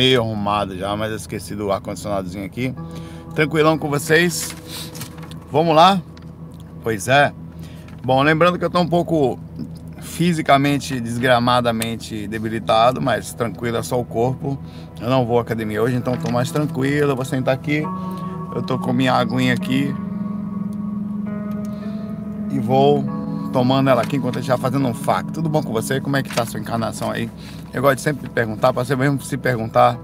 meio arrumado já, mas esqueci do ar-condicionadozinho aqui. Tranquilão com vocês? Vamos lá? Pois é. Bom, lembrando que eu tô um pouco fisicamente, desgramadamente debilitado, mas tranquilo, é só o corpo. Eu não vou à academia hoje, então tô mais tranquilo. Eu vou sentar aqui. Eu tô com minha aguinha aqui. E vou tomando ela aqui enquanto a gente vai fazendo um fac. Tudo bom com você? Como é que tá a sua encarnação aí? Eu gosto de sempre perguntar, para você mesmo se perguntar,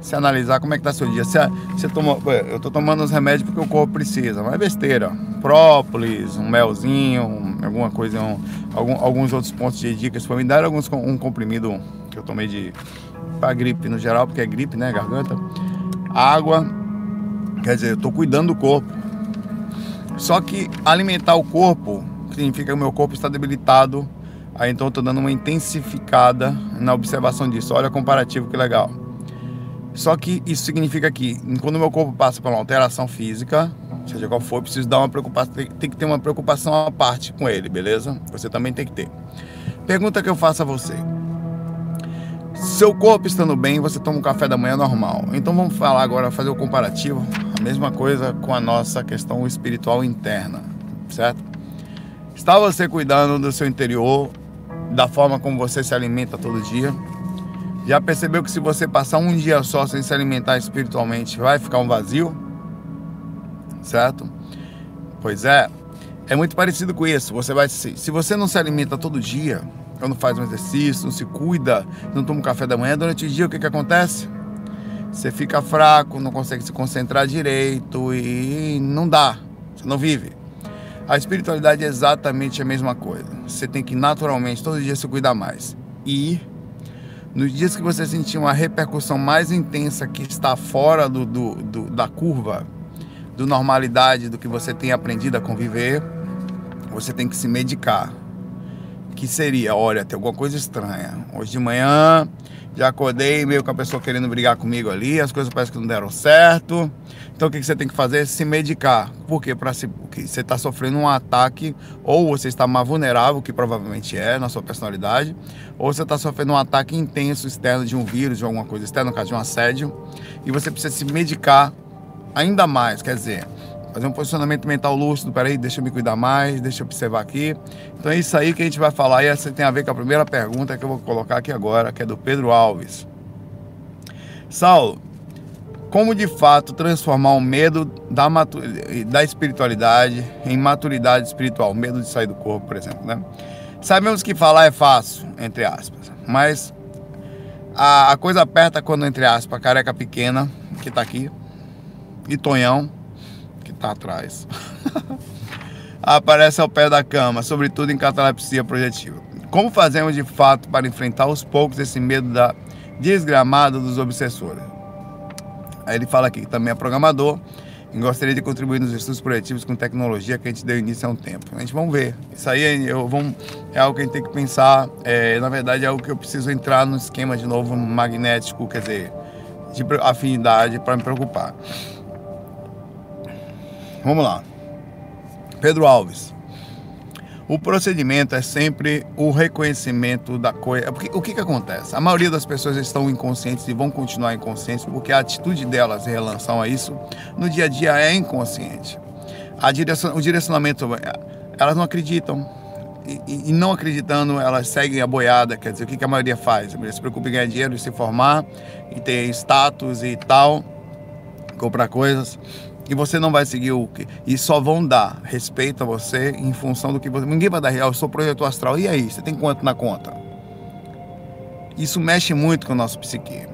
se analisar como é que tá seu dia. Se toma, eu tô tomando os remédios porque o corpo precisa, mas é besteira. Própolis, um melzinho, um, alguma coisa, um, algum, alguns outros pontos de dicas para me dar alguns um comprimido que eu tomei de para gripe no geral, porque é gripe, né, garganta. Água, quer dizer, eu tô cuidando do corpo. Só que alimentar o corpo significa que o meu corpo está debilitado. Aí então eu tô dando uma intensificada na observação disso. Olha o comparativo que legal. Só que isso significa que quando meu corpo passa por uma alteração física, seja qual for, preciso dar uma preocupação, tem que ter uma preocupação à parte com ele, beleza? Você também tem que ter. Pergunta que eu faço a você. Seu corpo estando bem, você toma um café da manhã normal. Então vamos falar agora, fazer o comparativo, a mesma coisa com a nossa questão espiritual interna, certo? Está você cuidando do seu interior, da forma como você se alimenta todo dia? Já percebeu que se você passar um dia só sem se alimentar espiritualmente, vai ficar um vazio? Certo? Pois é, é muito parecido com isso. Você vai se, se você não se alimenta todo dia, não faz um exercício, não se cuida, não toma um café da manhã, durante o dia o que, que acontece? Você fica fraco, não consegue se concentrar direito e não dá, você não vive. A espiritualidade é exatamente a mesma coisa. Você tem que naturalmente todo dia se cuidar mais. E nos dias que você sentir uma repercussão mais intensa que está fora do, do, do, da curva, do normalidade, do que você tem aprendido a conviver, você tem que se medicar. Que seria, olha, tem alguma coisa estranha. Hoje de manhã já acordei meio com a pessoa querendo brigar comigo ali, as coisas parecem que não deram certo. Então o que você tem que fazer se medicar. Por quê? Para se, porque você está sofrendo um ataque, ou você está mais vulnerável, que provavelmente é na sua personalidade, ou você está sofrendo um ataque intenso externo de um vírus, de alguma coisa externa, no caso de um assédio, e você precisa se medicar ainda mais. Quer dizer, fazer um posicionamento mental lúcido, peraí, deixa eu me cuidar mais, deixa eu observar aqui. Então é isso aí que a gente vai falar e essa tem a ver com a primeira pergunta que eu vou colocar aqui agora, que é do Pedro Alves. Saulo, como de fato transformar o medo da, da espiritualidade em maturidade espiritual, medo de sair do corpo, por exemplo, né? Sabemos que falar é fácil, entre aspas, mas a, a coisa aperta quando, entre aspas, a careca pequena, que está aqui, e Tonhão, está atrás. Aparece ao pé da cama, sobretudo em catalepsia projetiva. Como fazemos de fato para enfrentar aos poucos esse medo da desgramada dos obsessores? Aí ele fala aqui que também é programador e gostaria de contribuir nos estudos projetivos com tecnologia que a gente deu início há um tempo. A gente vamos ver. Isso aí eu, vamos, é algo que a gente tem que pensar. É, na verdade, é algo que eu preciso entrar no esquema de novo magnético, quer dizer, de afinidade para me preocupar. Vamos lá. Pedro Alves. O procedimento é sempre o reconhecimento da coisa. Porque, o que, que acontece? A maioria das pessoas estão inconscientes e vão continuar inconscientes porque a atitude delas em relação a isso no dia a dia é inconsciente. A o direcionamento, elas não acreditam. E, e, não acreditando, elas seguem a boiada. Quer dizer, o que, que a maioria faz? A se preocupa em ganhar dinheiro, em se formar, e ter status e tal, comprar coisas e você não vai seguir o que e só vão dar respeito a você em função do que você ninguém vai dar real eu sou projeto astral. E aí você tem quanto na conta? Isso mexe muito com o nosso psique.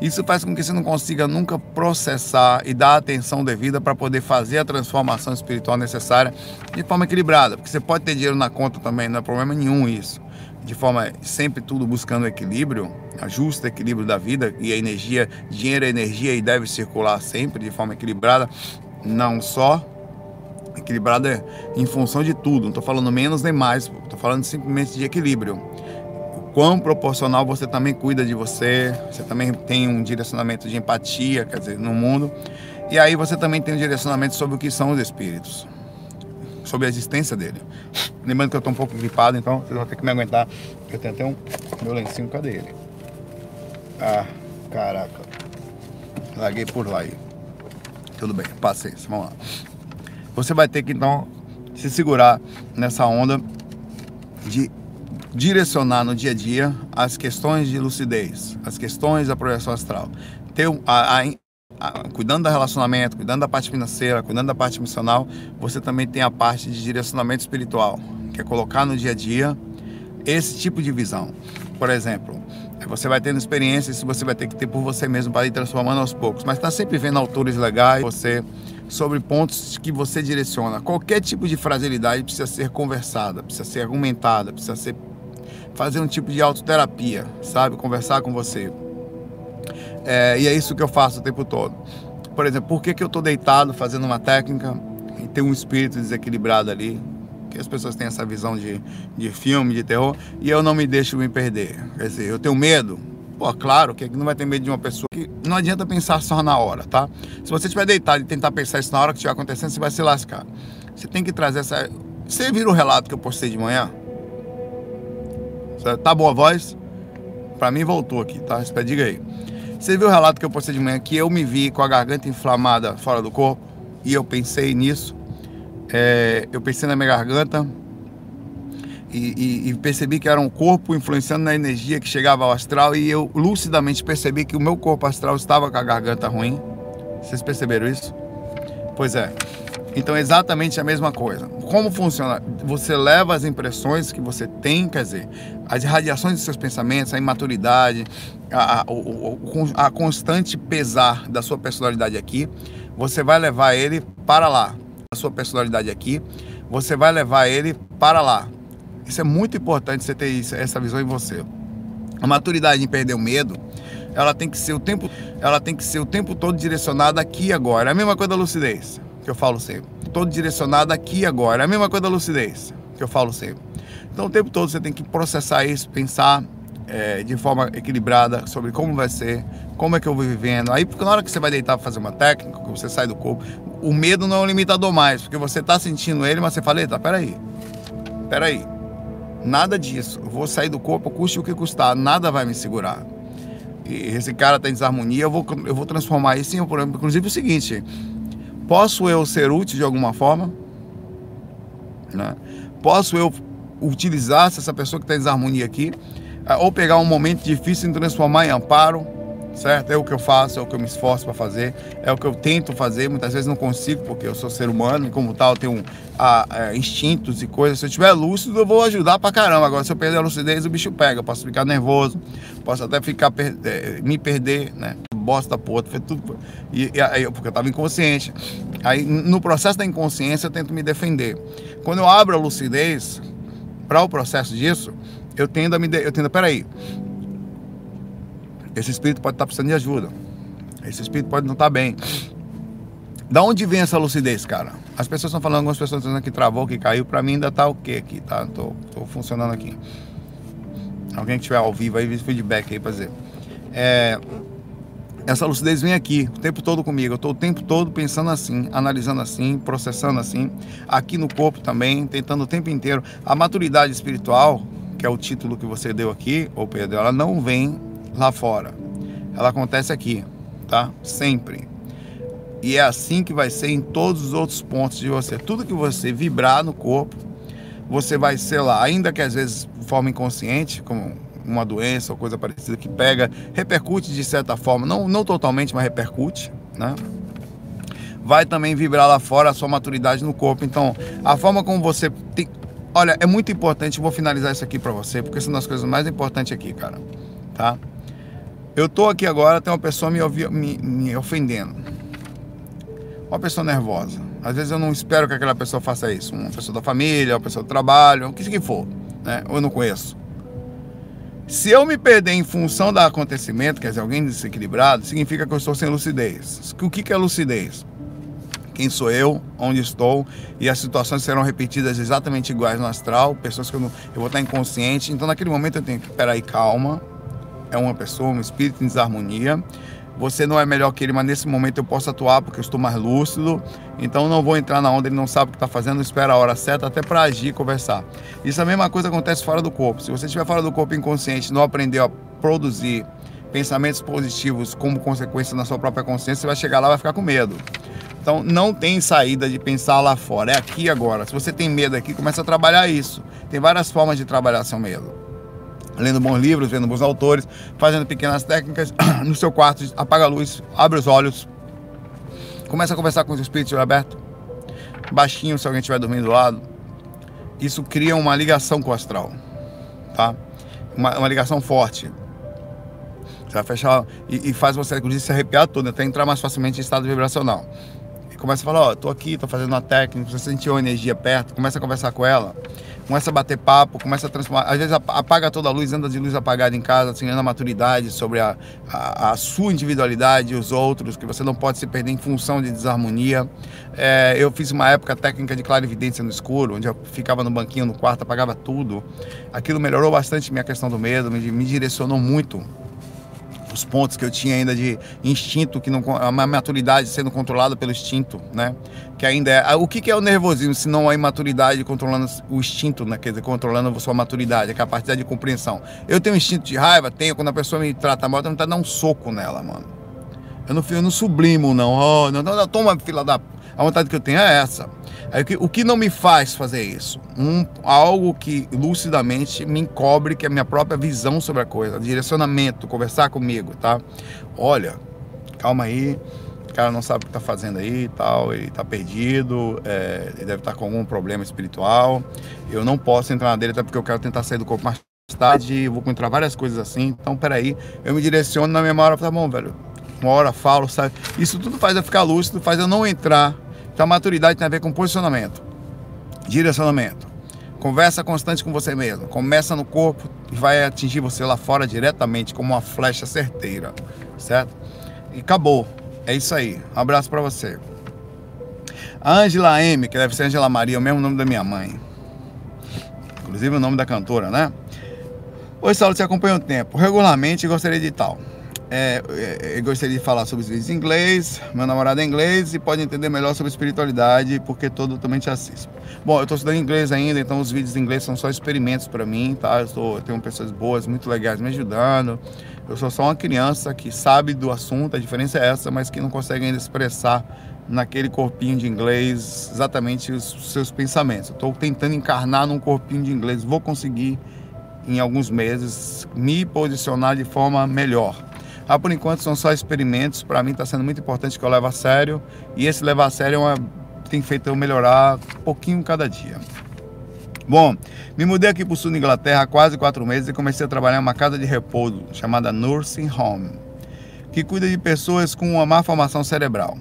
Isso faz com que você não consiga nunca processar e dar a atenção devida para poder fazer a transformação espiritual necessária de forma equilibrada porque você pode ter dinheiro na conta também não é problema nenhum isso. De forma sempre tudo buscando equilíbrio, a justo equilíbrio da vida e a energia, dinheiro é energia e deve circular sempre de forma equilibrada, não só equilibrada em função de tudo, não estou falando menos nem mais, estou falando simplesmente de equilíbrio. O quão proporcional você também cuida de você, você também tem um direcionamento de empatia, quer dizer, no mundo, e aí você também tem um direcionamento sobre o que são os espíritos sobre a existência dele. Lembrando que eu estou um pouco gripado, então vocês vão ter que me aguentar. Eu tenho até um meu lencinho, cadê ele? Ah, Caraca. Larguei por lá aí. Tudo bem, paciência, vamos lá. Você vai ter que então se segurar nessa onda de direcionar no dia a dia as questões de lucidez, as questões da projeção astral. Ter a, a, a, cuidando do relacionamento, cuidando da parte financeira, cuidando da parte missional, você também tem a parte de direcionamento espiritual, que é colocar no dia a dia esse tipo de visão. Por exemplo, você vai tendo experiências que você vai ter que ter por você mesmo para ir transformando aos poucos, mas está sempre vendo autores legais, você sobre pontos que você direciona. Qualquer tipo de fragilidade precisa ser conversada, precisa ser argumentada, precisa ser fazer um tipo de autoterapia, sabe? Conversar com você. É, e é isso que eu faço o tempo todo. Por exemplo, por que, que eu estou deitado fazendo uma técnica e tem um espírito desequilibrado ali? Que as pessoas têm essa visão de, de filme, de terror, e eu não me deixo me perder. Quer dizer, eu tenho medo, Pô, claro que não vai ter medo de uma pessoa que não adianta pensar só na hora, tá? Se você estiver deitado e tentar pensar isso na hora que estiver acontecendo, você vai se lascar. Você tem que trazer essa. Você viu o relato que eu postei de manhã? Tá boa a voz? Pra mim voltou aqui, tá? Espera, diga aí. Você viu o relato que eu postei de manhã que eu me vi com a garganta inflamada fora do corpo? E eu pensei nisso. É, eu pensei na minha garganta e, e, e, percebi que era um corpo influenciando na energia que chegava ao astral e eu lucidamente percebi que o meu corpo astral estava com a garganta ruim. Vocês perceberam isso? Pois é. Então, exatamente a mesma coisa. Como funciona? Você leva as impressões que você tem, quer dizer, as radiações dos seus pensamentos, a imaturidade, a, a, a, a constante pesar da sua personalidade aqui, você vai levar ele para lá. A sua personalidade aqui, você vai levar ele para lá. Isso é muito importante você ter isso, essa visão em você. A maturidade em perder o medo, ela tem que ser o tempo, ela tem que ser o tempo todo direcionada aqui e agora. É a mesma coisa da lucidez que eu falo sempre. Todo direcionado aqui agora. É a mesma coisa da lucidez, que eu falo sempre. Então, o tempo todo você tem que processar isso, pensar é, de forma equilibrada sobre como vai ser, como é que eu vou vivendo. Aí, porque na hora que você vai deitar para fazer uma técnica, que você sai do corpo, o medo não é um limitador mais, porque você está sentindo ele, mas você fala, eita, peraí, peraí, nada disso. Eu vou sair do corpo, custe o que custar, nada vai me segurar. E esse cara está em desarmonia, eu vou, eu vou transformar isso em um problema. Inclusive o seguinte, Posso eu ser útil de alguma forma? Né? Posso eu utilizar essa pessoa que está em desarmonia aqui? Eh, ou pegar um momento difícil e transformar em amparo? certo? É o que eu faço, é o que eu me esforço para fazer, é o que eu tento fazer. Muitas vezes não consigo, porque eu sou ser humano e, como tal, tenho a, a, instintos e coisas. Se eu estiver lúcido, eu vou ajudar para caramba. Agora, se eu perder a lucidez, o bicho pega. Eu posso ficar nervoso, posso até ficar é, me perder, né? Bosta porra, foi tudo. E, e, aí, porque eu estava inconsciente. Aí, no processo da inconsciência, eu tento me defender. Quando eu abro a lucidez para o processo disso, eu tendo a me. De... Eu tendo, peraí, esse espírito pode estar precisando de ajuda. Esse espírito pode não estar bem. Da onde vem essa lucidez, cara? As pessoas estão falando, algumas pessoas estão dizendo que travou, que caiu. Para mim ainda está o quê aqui, tá? Tô, tô funcionando aqui. Alguém que estiver ao vivo aí, feedback aí para dizer. É, essa lucidez vem aqui o tempo todo comigo. Eu estou o tempo todo pensando assim, analisando assim, processando assim. Aqui no corpo também, tentando o tempo inteiro. A maturidade espiritual, que é o título que você deu aqui, ou Pedro, ela não vem lá fora. Ela acontece aqui, tá? Sempre. E é assim que vai ser em todos os outros pontos de você. Tudo que você vibrar no corpo, você vai ser lá, ainda que às vezes de forma inconsciente, como uma doença ou coisa parecida que pega, repercute de certa forma, não, não totalmente, mas repercute, né? Vai também vibrar lá fora a sua maturidade no corpo. Então, a forma como você. Olha, é muito importante, vou finalizar isso aqui para você, porque são das coisas mais importantes aqui, cara. Tá? Eu tô aqui agora, tem uma pessoa me, me, me ofendendo. Uma pessoa nervosa. Às vezes eu não espero que aquela pessoa faça isso. Uma pessoa da família, uma pessoa do trabalho, o que que for, né? Ou eu não conheço. Se eu me perder em função do acontecimento, quer dizer, alguém desequilibrado, significa que eu estou sem lucidez. O que, que é lucidez? Quem sou eu, onde estou, e as situações serão repetidas exatamente iguais no astral, pessoas que eu, não, eu vou estar inconsciente. Então, naquele momento, eu tenho que, peraí, calma, é uma pessoa, um espírito em desarmonia. Você não é melhor que ele, mas nesse momento eu posso atuar porque eu estou mais lúcido. Então não vou entrar na onda, ele não sabe o que está fazendo, espera a hora certa até para agir e conversar. Isso é a mesma coisa acontece fora do corpo. Se você estiver fora do corpo inconsciente, não aprendeu a produzir pensamentos positivos como consequência na sua própria consciência, você vai chegar lá e vai ficar com medo. Então não tem saída de pensar lá fora, é aqui agora. Se você tem medo aqui, começa a trabalhar isso. Tem várias formas de trabalhar seu medo. Lendo bons livros, vendo bons autores, fazendo pequenas técnicas no seu quarto, apaga a luz, abre os olhos, começa a conversar com os espíritos aberto, baixinho se alguém estiver dormindo do lado. Isso cria uma ligação com o astral, tá? Uma, uma ligação forte. Você vai fechar e, e faz você, inclusive, se arrepiar todo, até entrar mais facilmente em estado vibracional começa a falar, ó, oh, tô aqui, tô fazendo uma técnica, você sentiu a energia perto, começa a conversar com ela, começa a bater papo, começa a transformar, às vezes apaga toda a luz, anda de luz apagada em casa, assim, a maturidade sobre a, a, a, sua individualidade e os outros, que você não pode se perder em função de desarmonia. É, eu fiz uma época técnica de clarividência no escuro, onde eu ficava no banquinho no quarto, apagava tudo. Aquilo melhorou bastante minha questão do medo, me, me direcionou muito os pontos que eu tinha ainda de instinto, que não a maturidade sendo controlada pelo instinto, né? Que ainda é. O que, que é o nervosismo se não a imaturidade controlando o instinto, né? Quer dizer, controlando a sua maturidade, a capacidade de compreensão. Eu tenho instinto de raiva, tenho, quando a pessoa me trata mal, eu tenho dar um soco nela, mano. Eu não, eu não sublimo, não. Oh, não, não, não, toma, fila da. A vontade que eu tenho é essa. Aí, o que não me faz fazer isso? Um, algo que lucidamente me encobre, que é a minha própria visão sobre a coisa, direcionamento, conversar comigo, tá? Olha, calma aí, o cara não sabe o que está fazendo aí e tal, ele está perdido, é, ele deve estar tá com algum problema espiritual. Eu não posso entrar na dele, até porque eu quero tentar sair do corpo mais tarde, vou encontrar várias coisas assim. Então, peraí, eu me direciono na memória, tá bom, velho. Uma hora falo, sabe? Isso tudo faz eu ficar lúcido, faz eu não entrar então, maturidade tem a ver com posicionamento, direcionamento, conversa constante com você mesmo. Começa no corpo e vai atingir você lá fora diretamente, como uma flecha certeira, certo? E acabou. É isso aí. Um abraço para você. Angela M, que deve ser Angela Maria, o mesmo nome da minha mãe. Inclusive o nome da cantora, né? Oi, Saulo, te acompanha o tempo. Regularmente gostaria de tal. É, é, eu gostaria de falar sobre os vídeos em inglês. Meu namorado é inglês e pode entender melhor sobre espiritualidade, porque todo também te assisto. Bom, eu estou estudando inglês ainda, então os vídeos em inglês são só experimentos para mim, tá? Eu, tô, eu tenho pessoas boas, muito legais me ajudando. Eu sou só uma criança que sabe do assunto, a diferença é essa, mas que não consegue ainda expressar naquele corpinho de inglês exatamente os seus pensamentos. Estou tentando encarnar num corpinho de inglês, vou conseguir em alguns meses me posicionar de forma melhor ah, por enquanto são só experimentos. Para mim está sendo muito importante que eu leve a sério. E esse levar a sério é uma, tem feito eu melhorar um pouquinho cada dia. Bom, me mudei aqui para o sul da Inglaterra há quase quatro meses e comecei a trabalhar em uma casa de repouso chamada Nursing Home, que cuida de pessoas com uma má formação cerebral.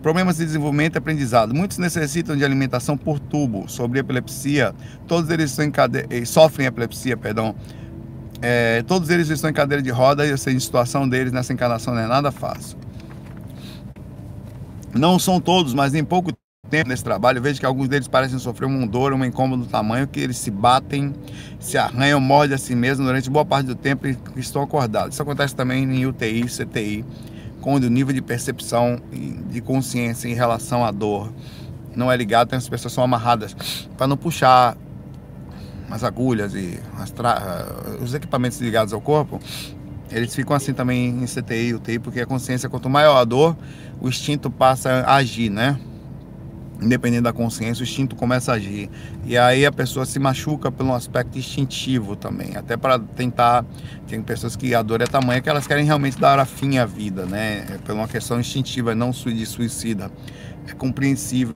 Problemas de desenvolvimento e aprendizado. Muitos necessitam de alimentação por tubo, sobre epilepsia. Todos eles eh, sofrem epilepsia, perdão, é, todos eles estão em cadeira de roda e a situação deles nessa encarnação não é nada fácil. Não são todos, mas em pouco tempo nesse trabalho, vejo que alguns deles parecem sofrer uma dor, um incômodo do tamanho que eles se batem, se arranham, mordem a si mesmos durante boa parte do tempo e estão acordados. Isso acontece também em UTI, CTI, quando o nível de percepção de consciência em relação à dor não é ligado, então as pessoas são amarradas para não puxar as agulhas e as os equipamentos ligados ao corpo, eles ficam assim também em CTI, UTI, porque a consciência, quanto maior a dor, o instinto passa a agir, né? Independente da consciência, o instinto começa a agir. E aí a pessoa se machuca pelo aspecto instintivo também. Até para tentar. Tem pessoas que a dor é tamanha que elas querem realmente dar fim à vida, né? É por uma questão instintiva, não de suicida. É compreensível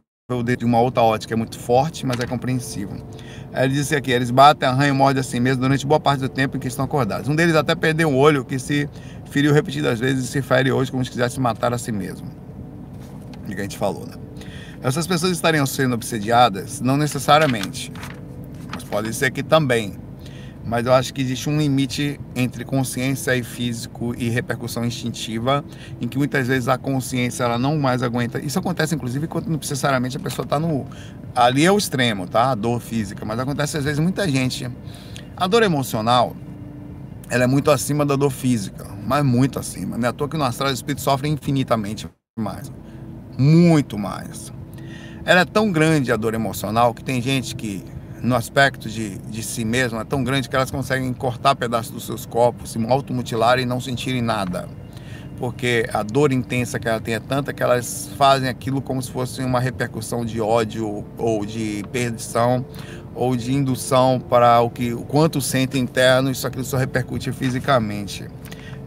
de uma outra ótica, é muito forte, mas é compreensível. Ele disse aqui, eles batem, arranham mordem assim mesmo durante boa parte do tempo em que estão acordados. Um deles até perdeu um olho que se feriu repetidas vezes e se fere hoje como se quisesse matar a si mesmo. O que a gente falou, né? Essas pessoas estariam sendo obsediadas? Não necessariamente. Mas pode ser que também mas eu acho que existe um limite entre consciência e físico e repercussão instintiva, em que muitas vezes a consciência ela não mais aguenta. Isso acontece inclusive quando necessariamente a pessoa está no ali é o extremo, tá? A dor física, mas acontece às vezes muita gente. A dor emocional, ela é muito acima da dor física, mas muito acima. Não é à toa que no astral os espíritos sofrem infinitamente mais, muito mais. Ela é tão grande a dor emocional que tem gente que no aspecto de, de si mesma é tão grande que elas conseguem cortar pedaços dos seus corpos, se automutilarem e não sentirem nada. Porque a dor intensa que ela tem é tanta que elas fazem aquilo como se fosse uma repercussão de ódio ou de perdição ou de indução para o que o quanto sentem interno, isso aquilo só repercute fisicamente.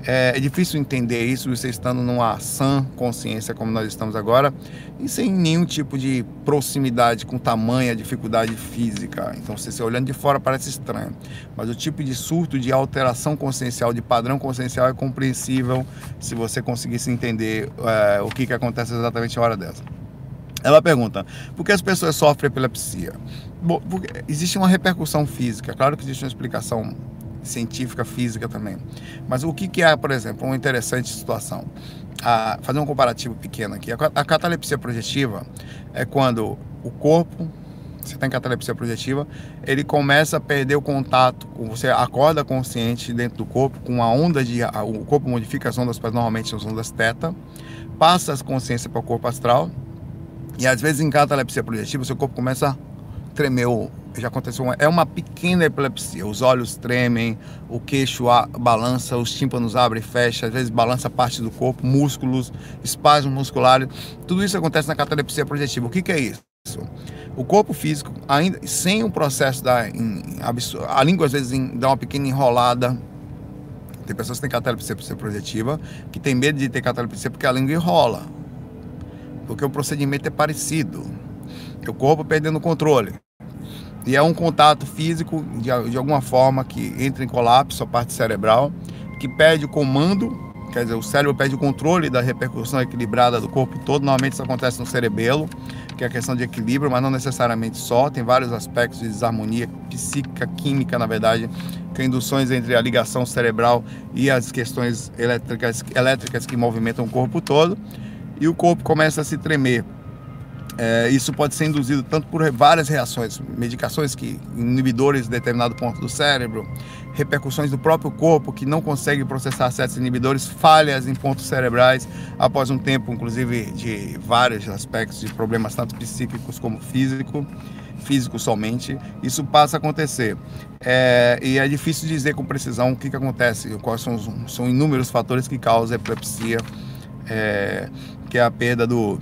É, é, difícil entender isso você estando numa sã consciência como nós estamos agora e sem nenhum tipo de proximidade com tamanha dificuldade física. Então, você, você olhando de fora parece estranho, mas o tipo de surto de alteração consciencial, de padrão consciencial é compreensível se você conseguisse entender é, o que, que acontece exatamente a hora dessa. Ela pergunta: por que as pessoas sofrem epilepsia? Bom, existe uma repercussão física, claro que existe uma explicação científica, física também. Mas o que, que é, por exemplo, uma interessante situação? A, fazer um comparativo pequeno aqui. A, catalepsia projetiva é quando o corpo, você tem catalepsia projetiva, ele começa a perder o contato, você acorda consciente dentro do corpo com a onda de. O corpo modifica as ondas, normalmente as ondas teta, passa a consciência para o corpo astral, e às vezes em catalepsia projetiva, seu corpo começa a tremer já aconteceu, uma, é uma pequena epilepsia. Os olhos tremem, o queixo a, balança, os tímpanos abrem e fecham, às vezes balança parte do corpo, músculos, espasmos musculares. Tudo isso acontece na catalepsia projetiva. O que, que é isso? O corpo físico, ainda sem o processo da. Em, a língua às vezes em, dá uma pequena enrolada. Tem pessoas que têm catalepsia projetiva que tem medo de ter catalepsia porque a língua enrola. Porque o procedimento é parecido. O corpo perdendo o controle. E é um contato físico, de, de alguma forma, que entra em colapso a parte cerebral, que perde o comando, quer dizer, o cérebro perde o controle da repercussão equilibrada do corpo todo. Normalmente isso acontece no cerebelo, que é a questão de equilíbrio, mas não necessariamente só. Tem vários aspectos de desarmonia psíquica, química, na verdade, que induções entre a ligação cerebral e as questões elétricas, elétricas que movimentam o corpo todo. E o corpo começa a se tremer é, isso pode ser induzido tanto por várias reações, medicações que inibidores de determinado ponto do cérebro, repercussões do próprio corpo que não consegue processar certos inibidores, falhas em pontos cerebrais após um tempo, inclusive de vários aspectos de problemas tanto psíquicos como físico, físico somente, isso passa a acontecer. É, e é difícil dizer com precisão o que, que acontece, quais são, os, são inúmeros fatores que causam epilepsia, é, que é a perda do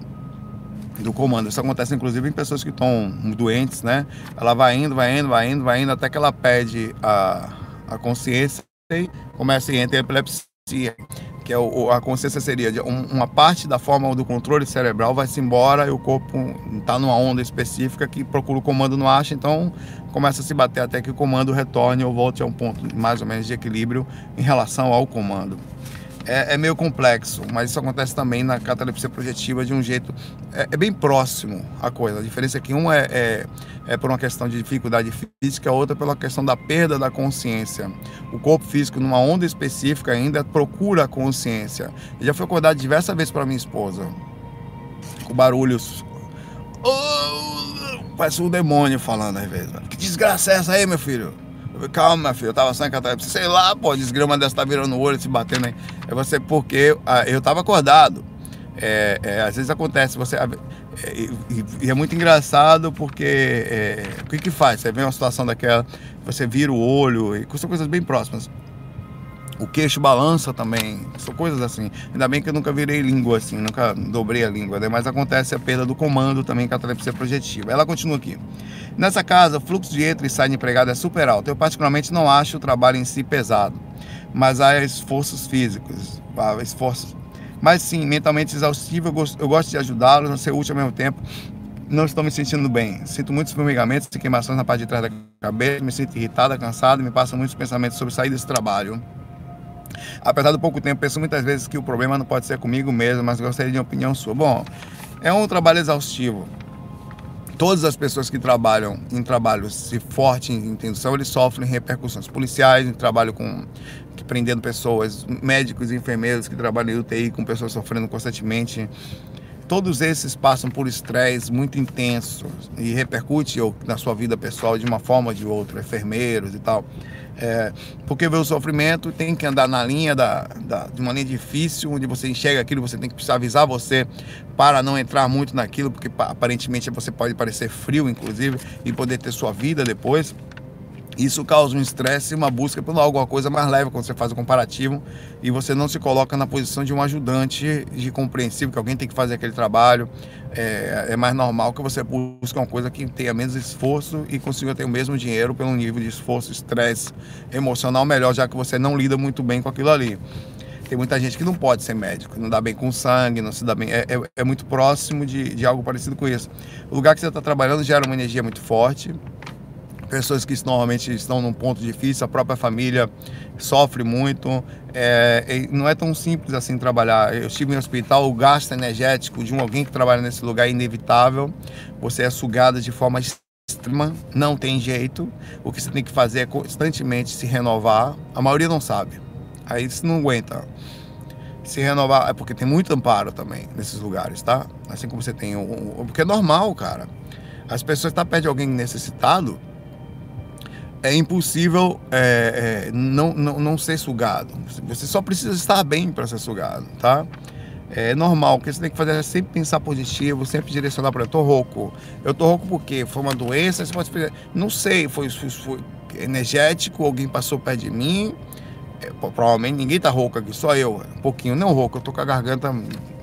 do comando. Isso acontece inclusive em pessoas que estão doentes, né? Ela vai indo, vai indo, vai indo, vai indo, até que ela perde a, a consciência e começa a entrar epilepsia. Que é o, a consciência seria de uma parte da forma do controle cerebral vai-se embora e o corpo está numa onda específica que procura o comando não acha, então começa a se bater até que o comando retorne ou volte a um ponto mais ou menos de equilíbrio em relação ao comando é, é, meio complexo, mas isso acontece também na catalepsia projetiva de um jeito. É, é bem próximo a coisa. A diferença é que um é, é, é, por uma questão de dificuldade física, a outra pela questão da perda da consciência. O corpo físico, numa onda específica, ainda procura a consciência. Eu já fui acordado diversas vezes para minha esposa, com barulhos. Oh, parece um demônio falando às vezes. Que desgraça é essa aí, meu filho? Calma, filho, eu tava só em catalepsia. Sei lá, pô, desgrama dessa tá virando o olho, se batendo aí. É você, porque ah, eu tava acordado. É, é, às vezes acontece, você. É, e, e, é muito engraçado porque é, o que que faz? Você vê uma situação daquela, você vira o olho, e são coisas bem próximas. O queixo balança também, são coisas assim. Ainda bem que eu nunca virei língua assim, nunca dobrei a língua, né? mas acontece a perda do comando também com a catalepsia projetiva. Ela continua aqui. Nessa casa, o fluxo de entra e sai de empregado é super alto. Eu particularmente não acho o trabalho em si pesado, mas há esforços físicos, há esforços. Mas sim, mentalmente exaustivo, eu gosto, eu gosto de ajudá-los, a ser útil ao mesmo tempo. Não estou me sentindo bem. Sinto muitos formigamentos e queimações na parte de trás da cabeça, me sinto irritada, cansada, me passam muitos pensamentos sobre sair desse trabalho. Apesar do pouco tempo, penso muitas vezes que o problema não pode ser comigo mesmo, mas gostaria de uma opinião sua. Bom, é um trabalho exaustivo. Todas as pessoas que trabalham em trabalhos se forte em intenção, eles sofrem repercussões. Policiais em trabalho com que prendendo pessoas, médicos e enfermeiros que trabalham em UTI com pessoas sofrendo constantemente. todos esses passam por estresse muito intenso e repercute na sua vida pessoal de uma forma ou de outra, enfermeiros e tal. É, porque vê o sofrimento, tem que andar na linha da, da, de uma linha difícil, onde você enxerga aquilo, você tem que precisar avisar você para não entrar muito naquilo, porque aparentemente você pode parecer frio, inclusive, e poder ter sua vida depois. Isso causa um estresse e uma busca por alguma coisa mais leve quando você faz o comparativo e você não se coloca na posição de um ajudante de compreensível, que alguém tem que fazer aquele trabalho. É, é mais normal que você busque uma coisa que tenha menos esforço e consiga ter o mesmo dinheiro pelo nível de esforço, estresse emocional melhor, já que você não lida muito bem com aquilo ali. Tem muita gente que não pode ser médico, não dá bem com sangue, não se dá bem. É, é, é muito próximo de, de algo parecido com isso. O lugar que você está trabalhando gera uma energia muito forte, pessoas que normalmente estão num ponto difícil, a própria família sofre muito. É, não é tão simples assim trabalhar. Eu estive em hospital, o gasto energético de um alguém que trabalha nesse lugar é inevitável. Você é sugado de forma extrema, não tem jeito. O que você tem que fazer é constantemente se renovar. A maioria não sabe. Aí você não aguenta. Se renovar, é porque tem muito amparo também nesses lugares, tá? Assim como você tem um porque é normal, cara. As pessoas estão tá perto de alguém necessitado, é impossível é, é, não, não, não ser sugado. Você só precisa estar bem para ser sugado, tá? É normal, o que você tem que fazer é sempre pensar positivo, sempre direcionar para eu tô rouco. Eu tô rouco porque foi uma doença, você pode não sei, foi, foi, foi energético, alguém passou perto de mim. É, provavelmente ninguém tá rouco aqui, só eu, um pouquinho, não rouco, eu tô com a garganta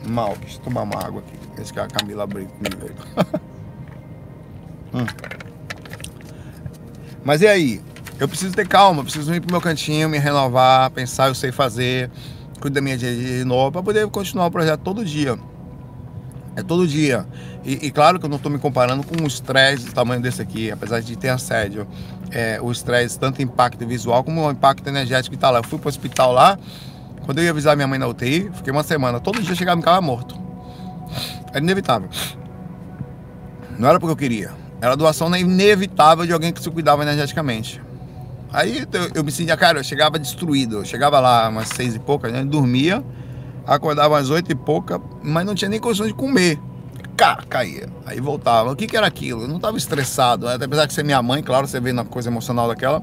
mal, deixa eu tomar uma água aqui. Esse que a Camila abriu comigo. hum. Mas e aí? Eu preciso ter calma, preciso ir pro meu cantinho, me renovar, pensar, eu sei fazer, cuidar da minha dia de novo, para poder continuar o projeto todo dia. É todo dia. E, e claro que eu não estou me comparando com um estresse do tamanho desse aqui, apesar de ter assédio. É, o estresse, tanto impacto visual como o impacto energético que está lá. Eu fui pro hospital lá, quando eu ia avisar minha mãe na UTI, fiquei uma semana. Todo dia chegava em casa morto. Era inevitável. Não era porque eu queria. Era doação inevitável de alguém que se cuidava energeticamente. Aí eu, eu me sentia, cara, eu chegava destruído. Eu chegava lá umas seis e pouca, né, dormia, acordava às oito e pouca, mas não tinha nem condições de comer. Cá, caía. Aí voltava. O que, que era aquilo? Eu não estava estressado, né? apesar de ser minha mãe, claro, você vê na coisa emocional daquela,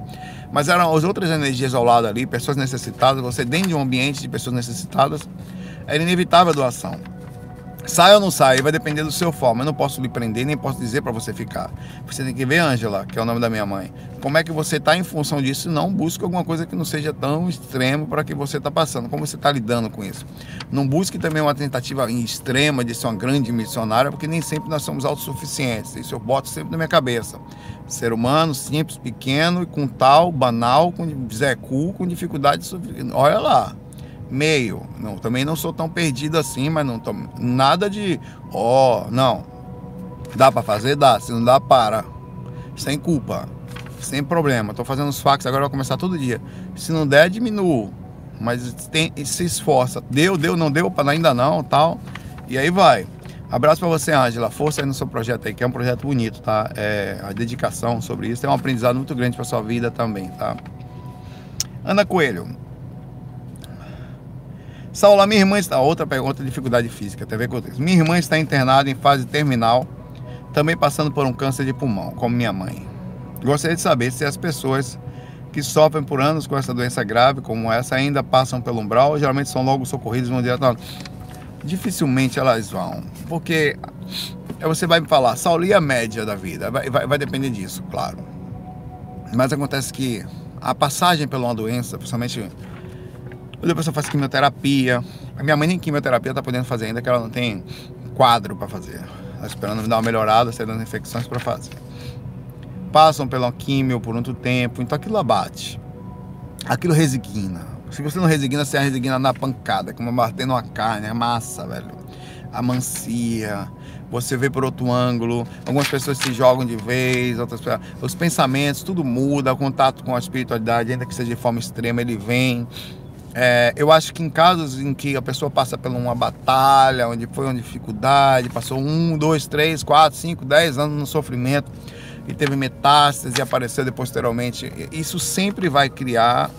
mas eram as outras energias ao lado ali, pessoas necessitadas, você dentro de um ambiente de pessoas necessitadas, era inevitável a doação. Sai ou não sai, vai depender do seu forma. Eu não posso lhe prender, nem posso dizer para você ficar. Você tem que ver, Ângela, que é o nome da minha mãe. Como é que você está em função disso? Não busque alguma coisa que não seja tão extremo para que você está passando. Como você está lidando com isso? Não busque também uma tentativa extrema de ser uma grande missionária, porque nem sempre nós somos autossuficientes. Isso eu boto sempre na minha cabeça. Ser humano simples, pequeno e com tal, banal, com Zé Cu, com dificuldade. Olha lá meio. Não, também não sou tão perdido assim, mas não tô nada de, ó, oh, não. Dá para fazer, dá. Se não dá, para. Sem culpa, sem problema. Tô fazendo os fax agora vai começar todo dia. Se não der, diminuo. Mas tem, se esforça. Deu, deu, não deu, para ainda não, tal. E aí vai. Abraço para você, Ângela. Força aí no seu projeto aí, que é um projeto bonito, tá? É, a dedicação sobre isso é um aprendizado muito grande para sua vida também, tá? Ana Coelho, Saula, minha irmã está. Outra pergunta, dificuldade física, com isso. Minha irmã está internada em fase terminal, também passando por um câncer de pulmão, como minha mãe. Gostaria de saber se as pessoas que sofrem por anos com essa doença grave, como essa, ainda passam pelo umbral, geralmente são logo socorridos vão direto. Dificilmente elas vão, porque você vai me falar, Saulo, e a média da vida? Vai, vai, vai depender disso, claro. Mas acontece que a passagem pela uma doença, principalmente quando a pessoa faz quimioterapia. A minha mãe nem quimioterapia tá podendo fazer ainda, que ela não tem quadro para fazer. Tá esperando dar uma melhorada, sair das infecções para fazer. Passam pela químio por muito tempo, então aquilo abate. Aquilo resigna. Se você não resigna, você resigna na pancada, como batendo uma carne, a massa, velho. Amancia. Você vê por outro ângulo. Algumas pessoas se jogam de vez, outras Os pensamentos, tudo muda. O contato com a espiritualidade, ainda que seja de forma extrema, ele vem. É, eu acho que em casos em que a pessoa passa por uma batalha, onde foi uma dificuldade, passou um, dois, três, quatro, cinco, dez anos no sofrimento e teve metástase e apareceu posteriormente, isso sempre vai criar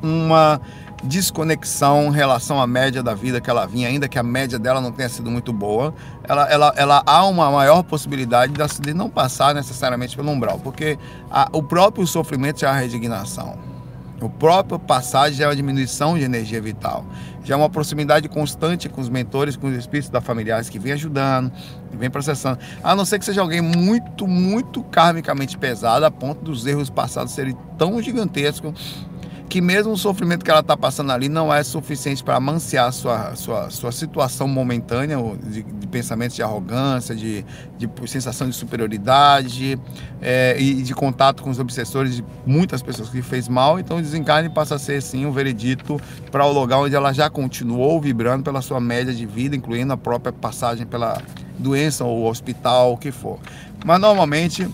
uma desconexão em relação à média da vida que ela vinha, ainda que a média dela não tenha sido muito boa, ela, ela, ela há uma maior possibilidade de não passar necessariamente pelo umbral, porque a, o próprio sofrimento é a resignação. O próprio passagem é uma diminuição de energia vital. Já é uma proximidade constante com os mentores, com os espíritos da familiares que vem ajudando, que vem processando. A não ser que seja alguém muito, muito karmicamente pesado, a ponto dos erros passados serem tão gigantescos que mesmo o sofrimento que ela está passando ali não é suficiente para amanciar sua, sua, sua situação momentânea de, de pensamentos de arrogância, de, de sensação de superioridade é, e de contato com os obsessores de muitas pessoas que fez mal. Então o desencarne passa a ser sim um veredito para o lugar onde ela já continuou vibrando pela sua média de vida, incluindo a própria passagem pela doença ou hospital, o que for. Mas normalmente